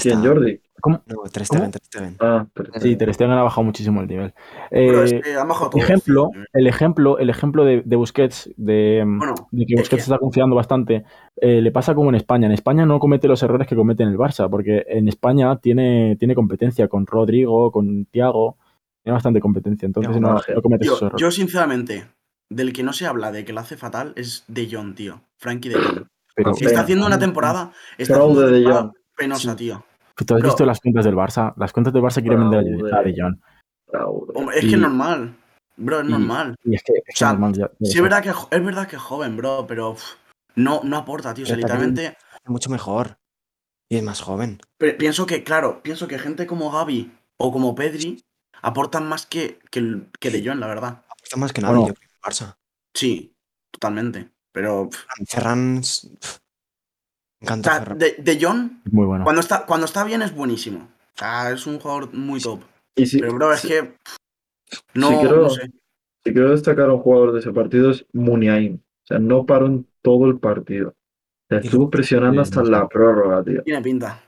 ¿Quién, Está- Jordi? No, Ter Stegen, Ter Stegen. Ah, pero Sí, Ter Stegen ha bajado muchísimo el nivel. Pero es Eh, que han bajado todos. ejemplo, el ejemplo, el ejemplo de, de Busquets, de, Bueno, de que es Busquets que- está confiando bastante, eh, le pasa como en España. En España no comete los errores que comete en el Barça, porque en España tiene, tiene competencia con Rodrigo, con Tiago, tiene bastante competencia, entonces no, no comete esos errores. yo sinceramente, del que no se habla de que lo hace fatal es De Jong, tío. Frankie De Jong. Pero. Está haciendo una temporada. Está haciendo una de temporada Penosa, tío. ¿Tú has bro. visto las cuentas del Barça? Las cuentas del Barça quieren vender a- De Jong. Hombre, es Y- que es normal. Bro, es y- normal. Y es que, es que O sea, normal ya- Sí, es verdad que, es verdad que es joven, bro, pero uf, no, no aporta, tío. O sea, Pero literalmente. Es mucho mejor. Y es más joven. Pe- Pienso que, claro, pienso que gente como Gaby o como Pedri aportan más que, que, que De Jong, la verdad. Aporta más que nadie, Bueno. yo creo, Barça. Sí, totalmente. Pero, uf, Ferran. O sea, de, de es muy bueno. cuando está, cuando está bien es buenísimo. O sea, es un jugador muy top. Y si, Pero, bro, es que. No, si quiero, no sé. si quiero destacar a un jugador de ese partido es Muniain. O sea, no paró en todo el partido. O sea, estuvo presionando hasta la prórroga, tío. Tiene pinta.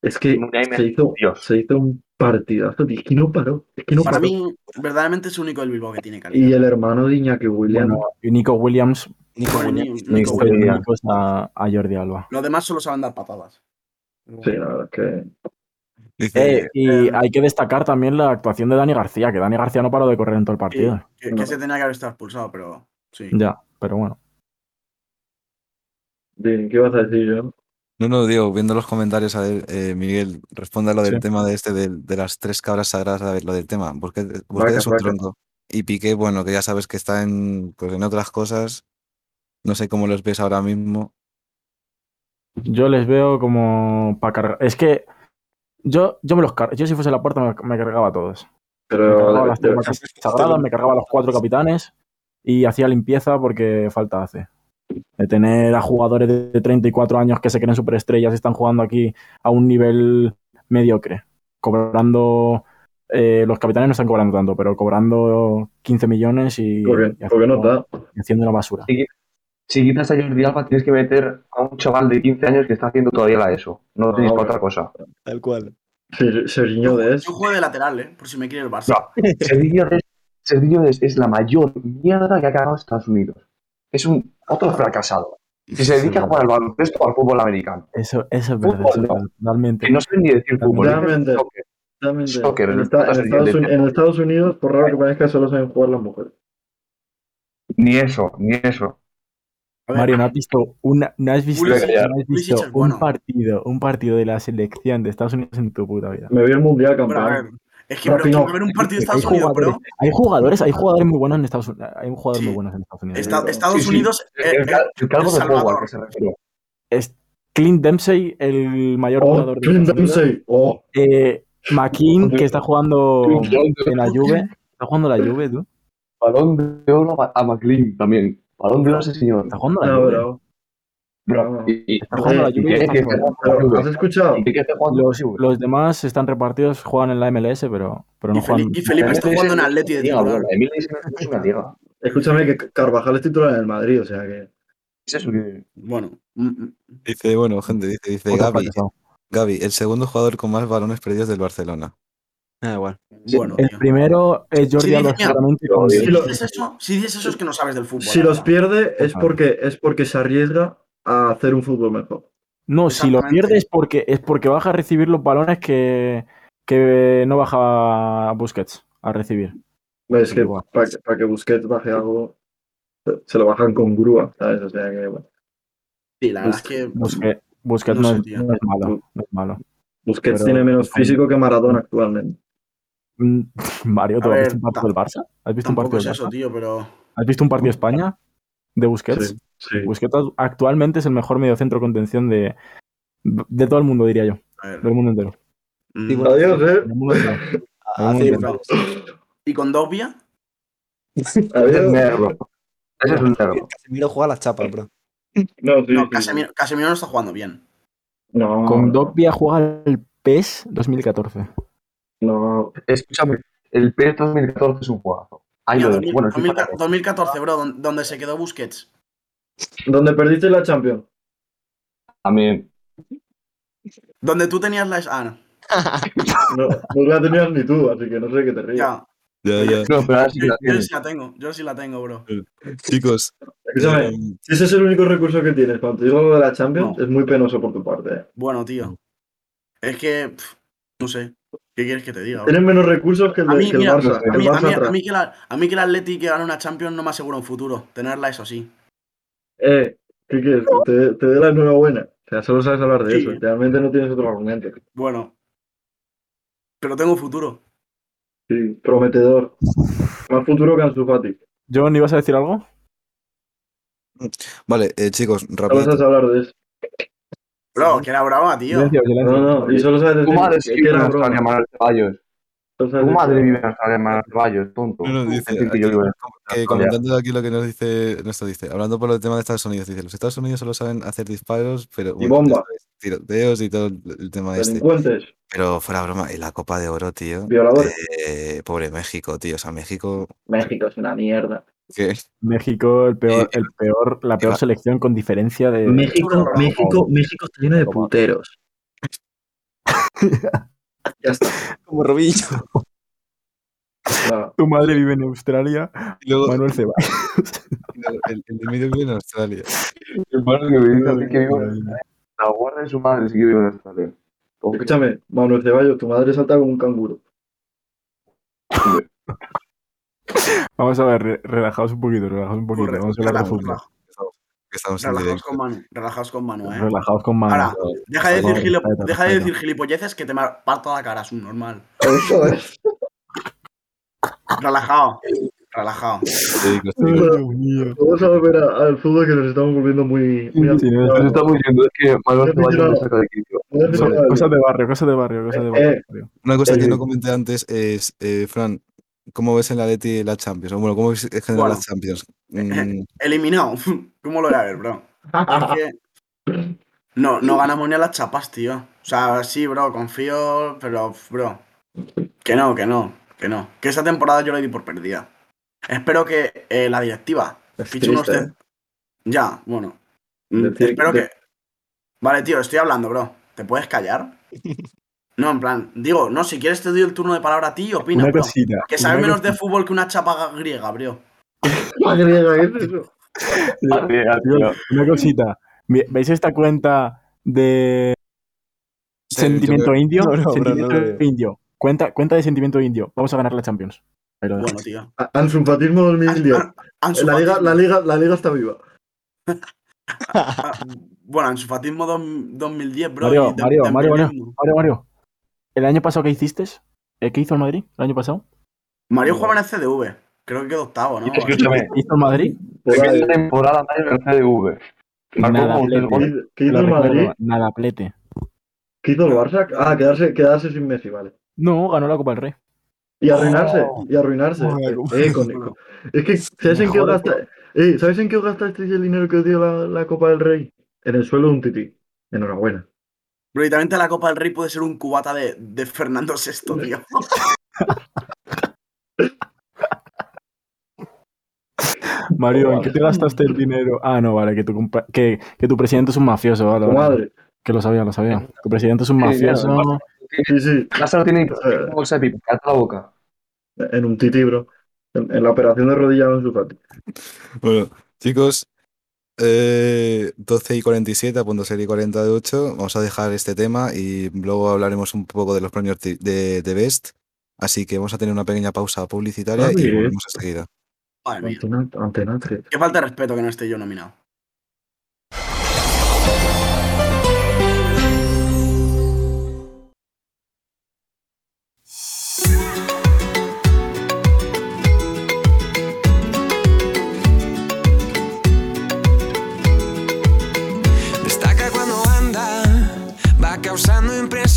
Es que se hizo, se hizo un partidazo, tío. Es que no paró. Es que no Para paró. mí, verdaderamente es el único del Bilbao que tiene calidad. Y el hermano de Iñaki Williams. Bueno, y Nico Williams Nico Williams. Nico. Nico a, a Jordi Alba. Los demás solo saben dar patadas. Sí, la verdad es que. Dice, Eh, y eh, hay que destacar también la actuación de Dani García, que Dani García no paró de correr en todo el partido. que, No. que se tenía que haber estado expulsado, pero sí. Ya, pero bueno. ¿Qué ibas a decir yo? No, no, digo, viendo los comentarios, a ver, eh, Miguel, responde a lo del Sí. tema de este, del- de, las tres cabras sagradas, a ver, lo del tema. Es un vacas. tronco. Y Piqué, bueno, que ya sabes que está en, pues, en otras cosas. No sé cómo los ves ahora mismo. Yo les veo como para cargar. Es que yo, yo me los car- Yo si fuese la puerta me, me cargaba a todos. Me cargaba Pero. las tres vacas sagradas, me cargaba a los cuatro capitanes y hacía limpieza porque falta hace. De tener a jugadores de de 34 años que se creen superestrellas y están jugando aquí a un nivel mediocre. Cobrando. eh, los capitanes no están cobrando tanto, pero cobrando 15 millones y, Porque, y porque no haciendo, está. haciendo una basura. Sí. Si quitas a Jordi Alba, tienes que meter a un chaval de 15 años que está haciendo todavía la ESO. No tienes No, para otra cosa. Tal cual. Se- Serginho de es. Yo juego de lateral, ¿eh? Por si me quiere el Barça. No, Serginho es, Serginho es, es la mayor mierda que ha cagado Estados Unidos. Es un otro fracasado. Si se dedica a jugar al baloncesto o al fútbol americano. Eso, eso es verdad, Fútbol eso es no. verdad, totalmente. Que no sé ni decir fútbol. Realmente. soccer. Esta- Estados en Estados Unidos, por raro que parezca, solo saben jugar las mujeres. Ni eso, ni eso. Mario, ¿no has visto, una, no has visto, no has visto bueno. un partido, un partido de la selección de Estados Unidos en tu puta vida? Me vi el mundial pero campeón. es que, bro, Rapinoe. quiero ver un partido de hay Estados Unidos, bro. hay jugadores, hay jugadores muy buenos en Estados Unidos. Hay jugadores Sí. muy buenos en Estados Unidos. Sí, Estados Sí, sí. Unidos. eh, El, cal- el calvo El de Salvador. que se refirió. Es Clint Dempsey, el mayor Oh, jugador de Clint Estados Unidos. Dempsey. Oh, Eh, McKean, que está jugando en la Juve. Está jugando la Juve, tú. Balón de oro a a McLean también. Balón de oro ese señor. Está jugando la no, Juve. bro. Está jugando la Juve ¿Has escuchado? Los, demás están repartidos, juegan en la MLS, pero, pero no Y, juegan. y Felipe está jugando en Atleti de Liga, titular. bro. Emilio dice que es una liga. Escúchame que Carvajal es titular en el Madrid, o sea que. Es eso que... Bueno, mm, mm, Dice, bueno, gente, dice, dice Gaby. Gaby, el segundo jugador con más balones perdidos del Barcelona. Da igual. bueno. El tío. primero es Jordi Alba, con Si Sí, lo- dices eso, si dices eso es que no sabes del fútbol. Si los verdad. pierde es porque, es porque se arriesga a hacer un fútbol mejor. No, si lo Exactamente. pierde es porque, es porque baja a recibir los balones que, que no baja Busquets a recibir. Es que para que, pa' que Busquets baje algo, se- lo bajan con grúa, ¿sabes? O sea que, bueno. Sí, la verdad es que. Busquets, Busquets No no, sé, es, no es malo. No es malo. Busquets Pero- tiene menos físico que Maradona actualmente. Mm, Mario, ¿tú A has ver, visto un partido del Barça? ¿Has visto un partido es del eso, Barça? tío, pero. ¿Has visto un partido de España de Busquets? Sí, sí. Busquets actualmente es el mejor mediocentro contención de, de todo el mundo, diría yo. Del mundo entero. mm, Adiós, eh. Del mundo entero. Del mundo Hace- entero. ¿Y con Dogbia? Ese es Adiós. negro. Ese es un negro. Casemiro juega a las chapas, bro. No, sí, No. Casemiro, Casemiro no está jugando bien. No, Con Dogbia juega el PES 2014. No. Escúchame, el PS 2014 es un juegazo. Ahí Mira, lo 2000 dejo. Bueno, es un 2000 juegazo. 2014, bro, don- donde se quedó Busquets. ¿Dónde perdiste la Champions? También. Donde tú tenías la... Ah, no. No, no la tenías ni tú, así que no sé qué te ríes. Ya. Ya, ya. No, pero ahora sí que Yo, la yo tienes. sí la tengo, yo sí la tengo, bro. Chicos, Escúchame, eh, si ese es el único recurso que tienes cuando te digo lo de la Champions, No. es muy penoso por tu parte. ¿eh? Bueno, tío. Es que... no sé. ¿Qué quieres que te diga? bro? Tienes menos recursos que el, A de- mí, que el mira, Barça. a mí, a a que la, a mí que el Atleti que gane una Champions no me asegura un futuro. Tenerla, eso sí. Eh, ¿qué quieres? Te, te dé la enhorabuena. O sea, solo sabes hablar de Sí. eso. Realmente no tienes otro argumento. Bueno. Pero tengo futuro. Sí, prometedor. Más futuro que Ansu Fati. John, ¿ibas a decir algo? vale, eh, chicos, Solo sabes rapidito. hablar de eso. Bro, que era brava, tío. Silencio, silencio. No, no, y solo sabes Tu decir madre que, sí que vive en era Australia, broma. Manuel Ceballos. Solo sabes Tu madre vive en Australia, Manuel Ceballos, tonto. No, no, dice, aquí, yo Australia. comentando aquí lo que nos dice nuestro dice, hablando por el tema de Estados Unidos, dice, los Estados Unidos solo saben hacer disparos, pero Y bomba. ya sabes, tiroteos y todo el, tema este. Delincuentes, Pero fuera broma, en la Copa de Oro, tío. violadores. eh, pobre México, tío. O sea, México México es una mierda. Que México, el peor, el peor, la peor va- selección con diferencia de. México, México, México está lleno de puteros. ya está. Como Robillo. Va. Tu madre vive en Australia, y luego Manuel Ceballos. el, el de medio vive en Australia. El padre que que vive en La guarda de su madre sí que vive en Australia. Escúchame, Manuel Ceballos, tu madre salta como un canguro. Vamos a ver, re- relajaos un poquito, relajaos un poquito. Corre, Vamos a hablar de relajaos, fútbol. Estamos Relajaos con Manu. Relajaos con Manu, eh. Relajaos con mano. Ahora, deja de decir, gilip- deja de decir gilipolleces que te parto la cara, es un normal. Eso es. Relajado. Relajado. Vamos a volver a- al fútbol que nos estamos volviendo muy. muy Sí, no, Nos estamos diciendo es que Muy Ceballos me aficionado. saca de aficionado. cosas de barrio, cosas de barrio, cosas de Eh, barrio. Una cosa que Eh, no comenté antes es, eh, Fran, ¿cómo ves en la Leti la Champions? Bueno, ¿cómo ves en general Bueno. las Champions? Mm, Eliminado. ¿Cómo lo voy a ver, bro? Es que no, no ganamos ni a las chapas, tío. O sea, sí, bro, confío, pero, bro. Que no, que no, que no. Que esa temporada yo la di por perdida. Espero que eh, la directiva Es fiche unos Ya, bueno. Mm, Decir- Espero de- que. Vale, tío, estoy hablando, bro. ¿Te puedes callar? No, en plan, digo, no, si quieres te doy el turno de palabra a ti y opina, Una bro. cosita. Que sabe una menos de cosita. fútbol que una chapa griega, bro. La griega, ¿qué es eso? Una cosita. Ve- ¿Veis esta cuenta de sí, sentimiento indio? No, no, bro, sentimiento no le- indio. Cuenta, cuenta de sentimiento indio. Vamos a ganar la Champions. Bueno, tío. A- Ansunfatismo 2010. Ansu La liga, la, liga, la liga está viva. bueno, ansufatismo 2010, bro. Mario, de- Mario, Mario. Mario, Mario. ¿El año pasado qué hiciste? Eh, ¿Qué hizo el Madrid el año pasado? Mario jugaba en el CDV. Creo que quedó octavo, ¿no? Escúchame, ¿Qué hizo el Madrid? Esta temporada Mario en el CDV. Nada, plete. ¿Qué hizo- ¿Qué el Madrid? Nada, plete. ¿Qué hizo el Barça? Ah, quedarse, quedarse sin Messi, vale. No, ganó la Copa del Rey. Y arruinarse, y arruinarse. Joder, Eh, con- con- es que, ¿sabes en, qué os gasta, eh, ¿sabes en qué os gastasteis el dinero que os dio la, la Copa del Rey? En el suelo de un tití. Enhorabuena. Bro, y también te la Copa del Rey puede ser un cubata de, de Fernando VI, tío. Mario, ¿en qué te gastaste el dinero? Ah, no, vale, que tu, que, que tu presidente es un mafioso, vale. Madre. Que lo sabía, lo sabía. Tu presidente es un Sí, mafioso. Sí, sí. Lázaro tiene una bolsa de pipa, cállate la boca. En un tití, bro. En, en la operación de rodilla en su Fati. Bueno, chicos, eh, 12 y 47, a punto ser y 48. Vamos a dejar este tema y luego hablaremos un poco de los premios de, de- Best. Así que vamos a tener una pequeña pausa publicitaria Ah, y volvemos enseguida. Madre mía. Antena, antena 3. Qué falta de respeto que no esté yo nominado.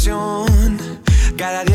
Impresión. Cada día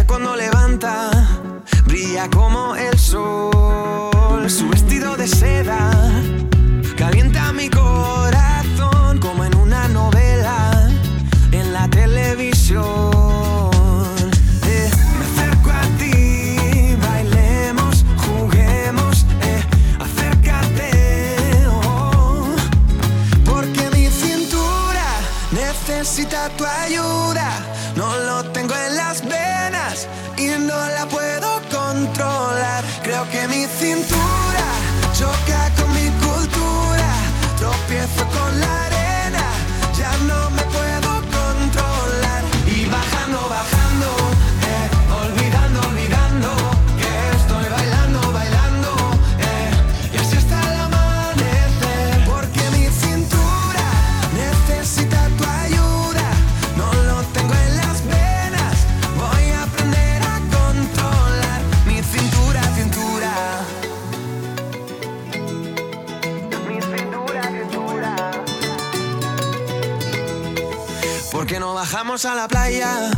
bajamos a la playa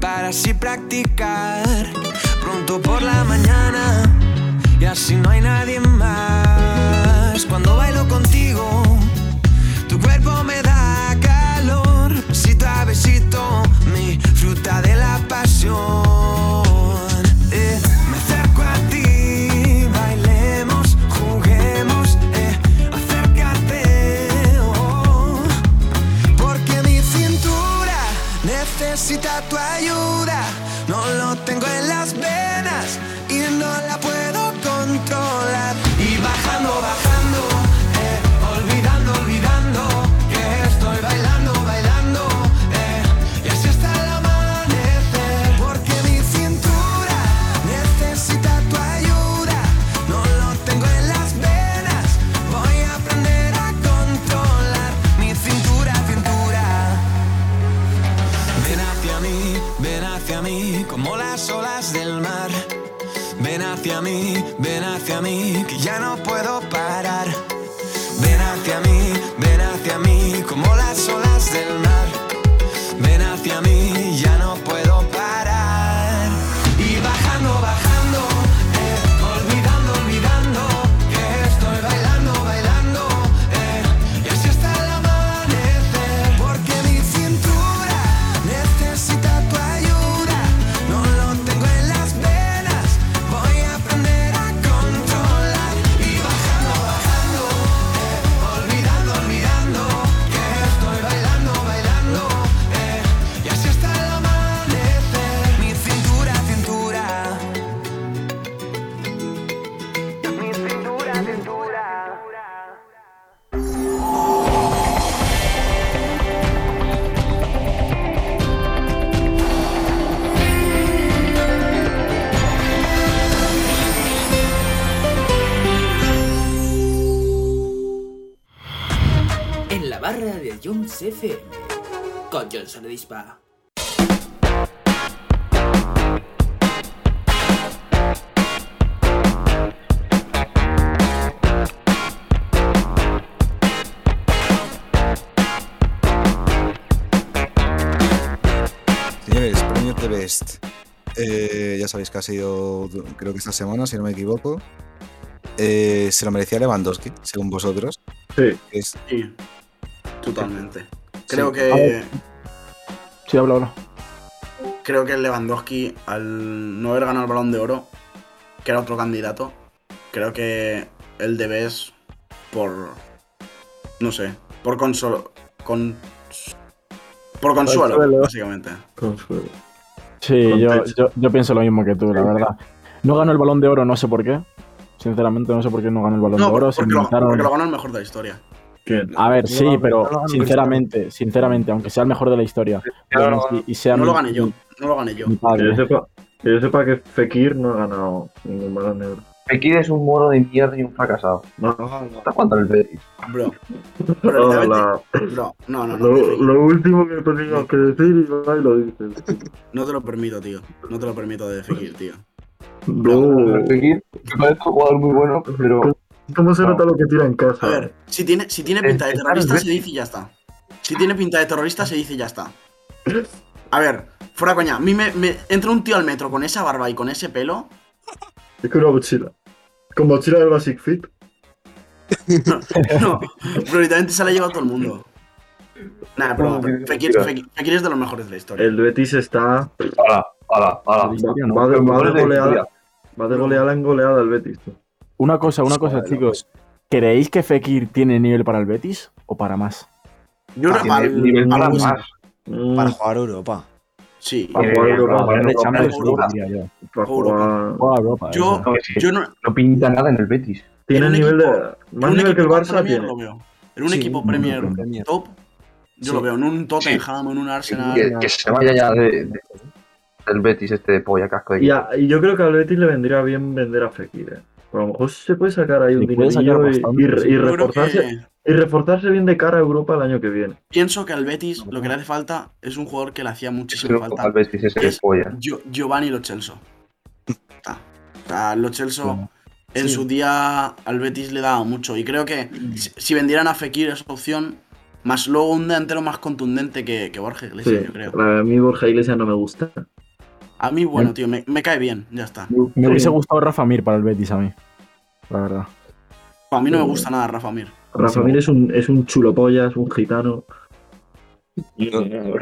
para así practicar? Pronto por la mañana y así no hay nadie más. Jones FM. Con Johnson Dispa. Señores, premio The Best. Eh, ya sabéis que ha sido, creo que esta semana, si no me equivoco. Eh, se lo merecía Lewandowski, según vosotros. Sí. Es, Sí, totalmente. Creo que. Sí, habla, habla. creo que Lewandowski, al no haber ganado el balón de oro, que era otro candidato, creo que el debes por. No sé, por consolo. Con, por consuelo, Consuelo. básicamente. Consuelo. Sí, yo, yo, yo pienso lo mismo que tú, la verdad. No ganó el balón de oro, no sé por qué. Sinceramente, no sé por qué no ganó el balón No, de oro. se porque lo, porque lo ganó el mejor de la historia. A ver, No sí, lo- pero no sinceramente, sinceramente, aunque sea el mejor de la historia no lo y, y sea No mi, lo gané yo, no lo gané yo. Que yo sepa, que yo sepa que Fekir no ha ganado ningún balón de oro. Fekir es un moro de mierda y un fracasado. No, ¿Hasta cuándo el Betis? Bro. No, la- Bro, no, no, no. lo, Fekir, lo último que tenías que decir y lo dices. No te lo permito, tío. No te lo permito de Fekir, tío. No. Fekir me parece un jugador muy bueno, pero ¿Cómo se nota lo que tira en casa? A ver, si tiene, si tiene pinta de terrorista, se dice y ya está. Si tiene pinta de terrorista, se dice y ya está. A ver, fuera coña. A mí me, me entra un tío al metro con esa barba y con ese pelo. Es que una mochila. Con mochila de Basic Fit. No, pero literalmente se la ha llevado todo el mundo. Nada, pero No, no, Fekir, mira. Fekir- Fekir es de los mejores de la historia. El Betis está. Ala, ala, ala. La historia, ¿no? Va de, va de goleada. Va de goleada en goleada el Betis. Una cosa, una cosa, chicos. ¿Creéis que Fekir tiene nivel para el Betis o para más? Yo creo para el- nivel para más. Mm, Para jugar Europa. Sí. Para jugar Europa, Para Europa, Europa. Yo. para Europa. jugar- Juega Europa, Yo. No, sí. no, No pinta nada en el Betis. Tiene en un nivel de. equipo- Más nivel que el equipo Barça tiene. lo veo. En un Sí, equipo Premier, top, yo Sí. lo veo. En un Tottenham, en un Arsenal. Que, que se vaya ya de, de- del Betis este de polla casco de Y, a- y yo creo que al Betis le vendría bien vender a Fekir. eh. A lo mejor se puede sacar ahí un dinerillo y, y sí. reforzarse, que y reforzarse bien de cara a Europa el año que viene. pienso que al Betis lo que le hace falta es un jugador que le hacía que falta. al Betis Es- polla. Gio- Giovanni Lo Celso. Ah, O sea, Lo Celso Bueno, en sí. su día al Betis le daba mucho. Y creo que si, vendieran a Fekir esa opción, más luego un delantero más contundente que, que Borja Sí, Iglesias, yo creo. a mí Borja Iglesias no me gusta. A mí, bueno, tío, me, me cae bien, ya está. Me hubiese gustado Rafa Mir para el Betis a mí. La verdad. A mí no me gusta nada Rafa Mir. Rafa Mir es un, es un chulo pollas, un gitano.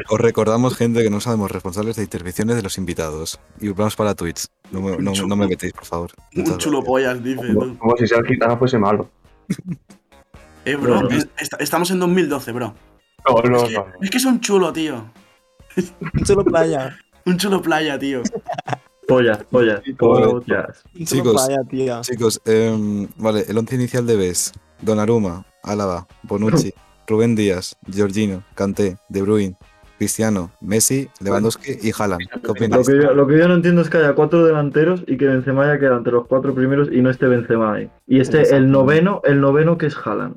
Os recordamos, gente, que no sabemos responsables de intervenciones de los invitados. Y vamos para Twitch. No me, no, no me metéis, por favor. Un chulo pollas, dice Como, tú. como si ser gitano fuese malo. Eh, bro, Bueno. es- est- estamos en 2012, bro. No, no, Es que, es que es un chulo, tío. Solo playa. Un chulo playa, tío. Pollas, pollas, pollas. Chicos. playa, tía. Chicos, em, vale, el once inicial de Bes. Donnarumma, Álava, Bonucci, Rubén Díaz, Giorgino, Kanté, De Bruyne, Cristiano, Messi, Lewandowski y Haaland. ¿Qué Lo opináis? que, yo, lo que yo no entiendo es que haya cuatro delanteros y que Benzema haya quedado entre los cuatro primeros y no esté Benzema ahí. Y este, el noveno, el noveno que es Haaland.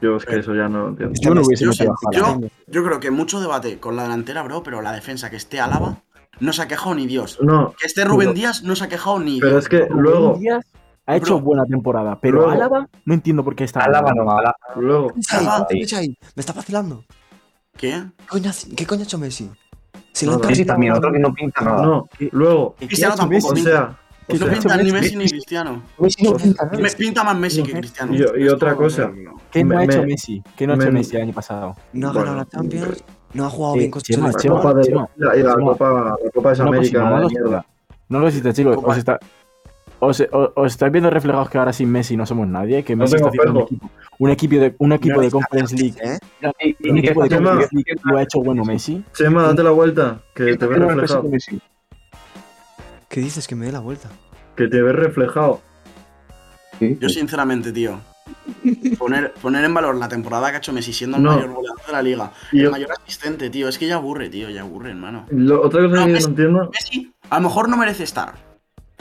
Yo es que eso ya no lo entiendo. Yo no hubiese Yo, metido a yo- Haaland. yo creo que mucho debate con la delantera, bro, pero la defensa que esté Álava no se ha quejado ni Dios. No, Que esté Rubén pero- Díaz no se ha quejado ni pero Dios. es que Rubén luego, Díaz ha hecho buena temporada, pero Luego- Álava no entiendo por qué está. Álava no, Álava. luego, Álava- ¿Qué coño ahí? ¿Me está vacilando? ¿Qué? ¿Qué coño, hace- ¿Qué coño ha hecho Messi? Si lo Messi también, otro que no pinta nada. no, luego, ¿Qué Cristiano tampoco o sea, o No pinta ni Messi- ni Cristiano. Messi no pinta nada. Me pinta más Messi que Cristiano. Y- otra cosa. ¿Qué no Me- ha hecho me- Messi? ¿Qué no ha hecho me- Messi el año pasado? No ha Bueno, ganado la Champions, no ha jugado eh, bien con Chema, Chema, Copa de Chema, la, la Chema. Copa, la Copa de No, pues América, no, lo. No lo existe, chicos. Os, está, os, os- os estáis viendo reflejados que ahora sin Messi no somos nadie. Que No Messi está haciendo un equipo, un equipo de, un equipo de Conference League. ¿eh? Y- Un equipo de Chema. Conference League lo ha hecho bueno Messi. Chema, date la vuelta, que te me reflejado. Messi. ¿Qué dices? Que me dé la vuelta. Que te ves reflejado. Yo sinceramente, tío, poner, poner en valor la temporada que ha hecho Messi siendo el No. mayor goleador de la liga, Y el yo- mayor asistente, tío, es que ya aburre, tío, ya aburre, hermano. Lo- otra cosa No, que yo Messi- no entiendo, Messi a lo mejor no merece estar,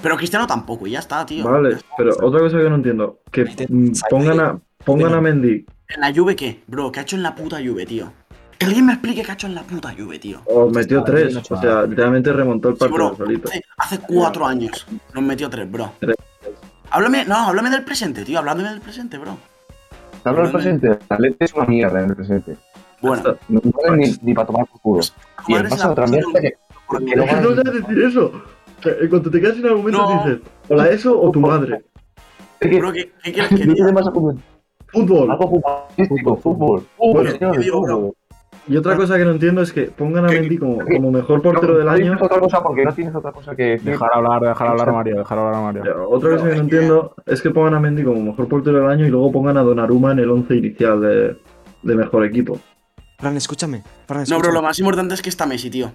pero Cristiano tampoco, y ya está, tío. vale, pero otra cosa que no entiendo, que mm, pongan a, pongan a Mendy ¿En la Juve qué? Bro, ¿qué ha hecho en la puta Juve, tío? Que alguien me explique qué ha hecho en la puta Juve, tío. o metió Está tres, bien, o sea, literalmente remontó el Sí, partido bro, solito. hace, hace cuatro años nos metió tres, bro. Tres. Háblame, no, háblame del presente, tío, háblame del presente, bro. Hablo del presente. El Atleti es una mierda en el presente. Bueno, No ni, ni para tomar por culo. Y el la otra mierda que, no sabes decir eso. Que, En cuanto te quedas sin argumentos No. dices, hola eso o tu madre. Bro, ¿qué, qué quieres que diga? Fútbol. Algo futbolístico, fútbol. Fútbol, señores, ¿qué digo, bro? Y otra cosa que no entiendo es que pongan a ¿Qué- Mendy como, como mejor portero del año. otra cosa porque no tienes otra cosa que decir. Dejar hablar, dejar hablar a Mario, dejar hablar a Mario. Otra cosa que no entiendo es que pongan a Mendy como mejor portero del año y luego pongan a Donnarumma en el 11 inicial de, de mejor equipo. Fran, escúchame. Fran, No, bro, lo más importante es que está Messi, tío.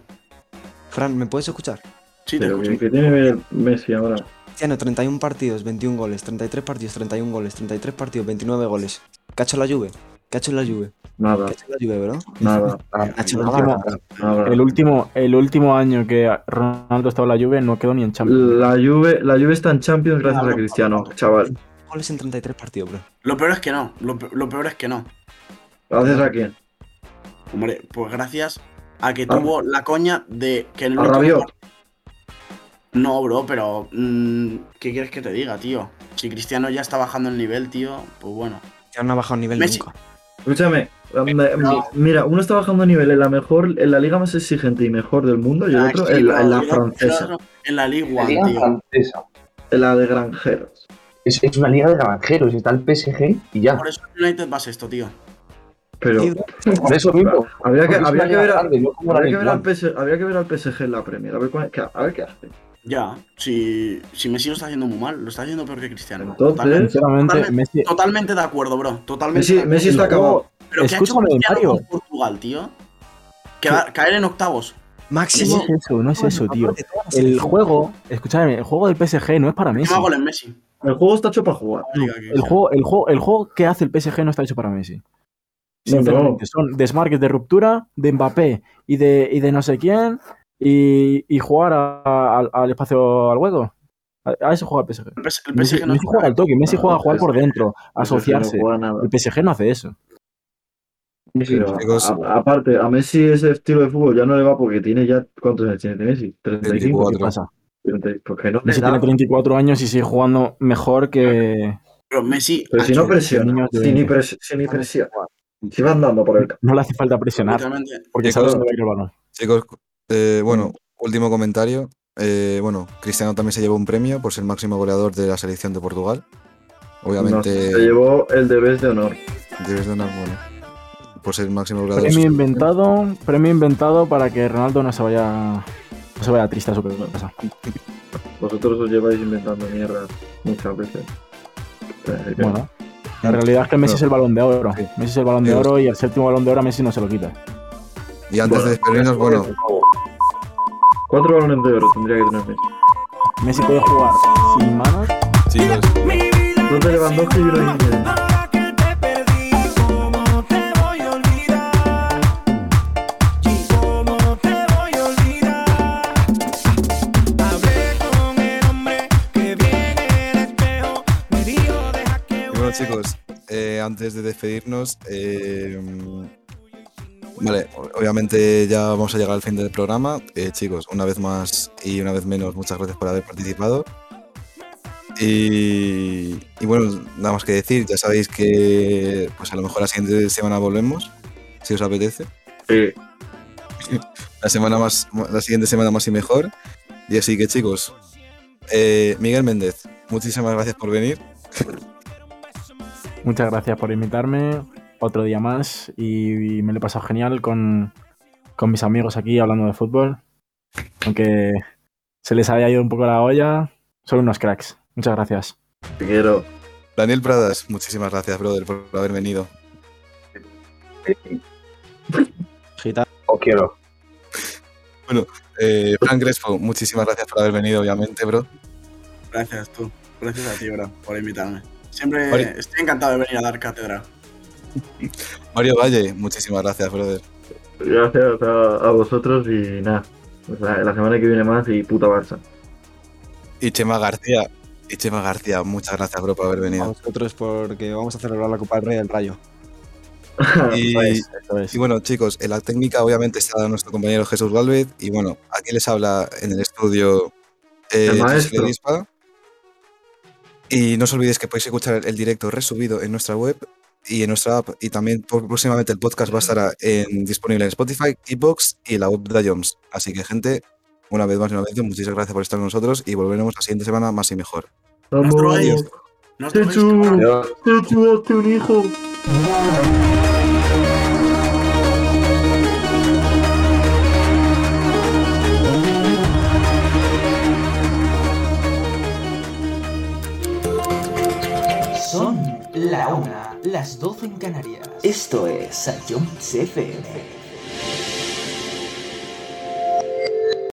Fran, ¿me puedes escuchar? Sí, te Pero escucho. que, tiene Messi ahora. Cristiano, 31 partidos, 21 goles. 33 partidos, 31 goles. 33 partidos, 29 goles. ¿Qué ha hecho la Juve? ¿Qué ha hecho la Juve? Nada, ¿Qué ha hecho la Juve, bro? nada, Ha hecho El nada. último, nada. el, último, el último año que Ronaldo estaba en la Juve no quedó ni en Champions. La Juve, la Juve está en Champions gracias Ah, a no. Cristiano, chaval. Goles en 33 partidos, bro. Lo peor es que no, lo, pe- lo peor es que no. ¿Gracias a quién? Hombre, pues gracias a que Ah. tuvo la coña de que en el ¿A último No, bro, pero. mm, ¿Qué quieres que te diga, tío? Si Cristiano ya está bajando el nivel, tío, pues bueno. Ya no ha bajado nivel Messi. nunca. Escúchame, me- me- mira, uno está bajando nivel en la mejor, en la liga más exigente y mejor del mundo y el Ah, otro en, la- en francesa, En la liga francesa. en la de granjeros. Es, es una liga de granjeros. Está el PSG y ya. Por eso United va a esto, tío. Pero. Por eso mismo. habría que, habría que ver, al. PSG, habría que ver al PSG en la Premier, a ver, cuál- qué- a ver qué hace. Ya, si, si Messi lo está haciendo muy mal, lo está haciendo peor que Cristiano. Entonces- Totalmente, Sinceramente, totalmente- Messi, totalmente de acuerdo, bro. Totalmente Messi, de acuerdo. Messi está acabado. Pero ¿qué ha hecho escúchame, Cristiano Mario. con Portugal, tío? Que va a caer en octavos. No Máximo. es eso, no es eso, tío. El juego, escúchame, el juego del PSG no es para Messi. Gol en Messi. El juego está hecho para jugar. El juego, el, juego, el juego que hace el PSG no está hecho para Messi. No, Sinceramente, son desmarques de ruptura de Mbappé y de, y de no sé quién y, y jugar a- a- al, espacio al hueco. A, a eso juega el PSG. El PS- el Messi, PSG no Messi juega al toque, Messi juega a jugar por dentro, a PSG asociarse. No. El PSG no hace eso. Pero, a- aparte, a Messi ese estilo de fútbol ya no le va porque tiene ya. ¿Cuántos años tiene Messi? 35. ¿Qué 34. pasa? Porque no le Messi tiene 34 años y sigue jugando mejor que. Pero Messi. Pero si no presiona, si ni, 20. pres- si ni presiona. Si va andando por el campo. No le hace falta presionar porque sabe dónde va a ir el balón. Chicos, eh, Mm. bueno, último comentario. Eh, bueno, Cristiano también se llevó un premio por ser máximo goleador de la selección de Portugal. No, Obviamente, se llevó el de vez de honor. debes donar, bueno, por ser máximo goleador. de Premio su- inventado, premio inventado para que Ronaldo no se vaya, no se vaya triste a su casa. Vosotros os lleváis inventando mierda muchas veces. Bueno, la realidad es que Messi No. es el balón de oro. Sí. Messi es el balón de oro y el séptimo balón de oro a Messi no se lo quita. Y antes de despedirnos, bueno, Cuatro balones de oro tendría que tener Messi. Messi puede jugar sin manos. chicos, Dos de Lewandowski y uno de Iniesta. Ahora que te perdí, ¿cómo te voy a olvidar? ¿Y cómo te voy a olvidar? Hablé con el hombre que viene en el espejo, me dijo deja que y bueno chicos, eh, antes de despedirnos, eh, vale, obviamente ya vamos a llegar al fin del programa. Eh, chicos, una vez más y una vez menos, muchas gracias por haber participado. Y, y bueno, nada más que decir, ya sabéis que pues a lo mejor la siguiente semana volvemos, si os apetece. Sí. La semana más, la siguiente semana más y mejor. Y así que chicos, eh, Miguel Méndez, muchísimas gracias por venir. Muchas gracias por invitarme otro día más y, y me lo he pasado genial con, con mis amigos aquí hablando de fútbol. Aunque se les haya ido un poco la olla, son unos cracks. Muchas gracias. Te quiero. Daniel Pradas, muchísimas gracias, brother, por haber venido. Gita. O quiero. Eh, Frank Crespo, muchísimas gracias por haber venido, obviamente, bro. Gracias tú. Gracias a ti, bro, por invitarme. Siempre Vale. estoy encantado de venir a dar cátedra. Mario Valle, muchísimas gracias, brother. Gracias a, a vosotros y nada. O sea, la semana que viene más y puta Barça. Y Chema García, y Chema García, muchas gracias, bro, por haber A venido. vosotros porque vamos a celebrar la Copa del Rey del Rayo. Y, Eso es, eso es. y bueno, chicos, en la técnica obviamente está nuestro compañero Jesús Galvez. Y bueno, aquí les habla en el estudio eh, El maestro. Y no os olvidéis que podéis escuchar el directo resubido en nuestra web y en nuestra app. Y también próximamente el podcast va a estar en- disponible en Spotify, Ebox y la web de Joms. Así que, gente, una vez más y una vez, muchísimas gracias por estar con nosotros y volveremos la siguiente semana más y mejor. No os Vamos. droguéis. No os droguéis, Chechu. cabrón. Adiós. Chechu, hazte un hijo. Son la una, las 12 en Canarias. Esto es Sayom CFM.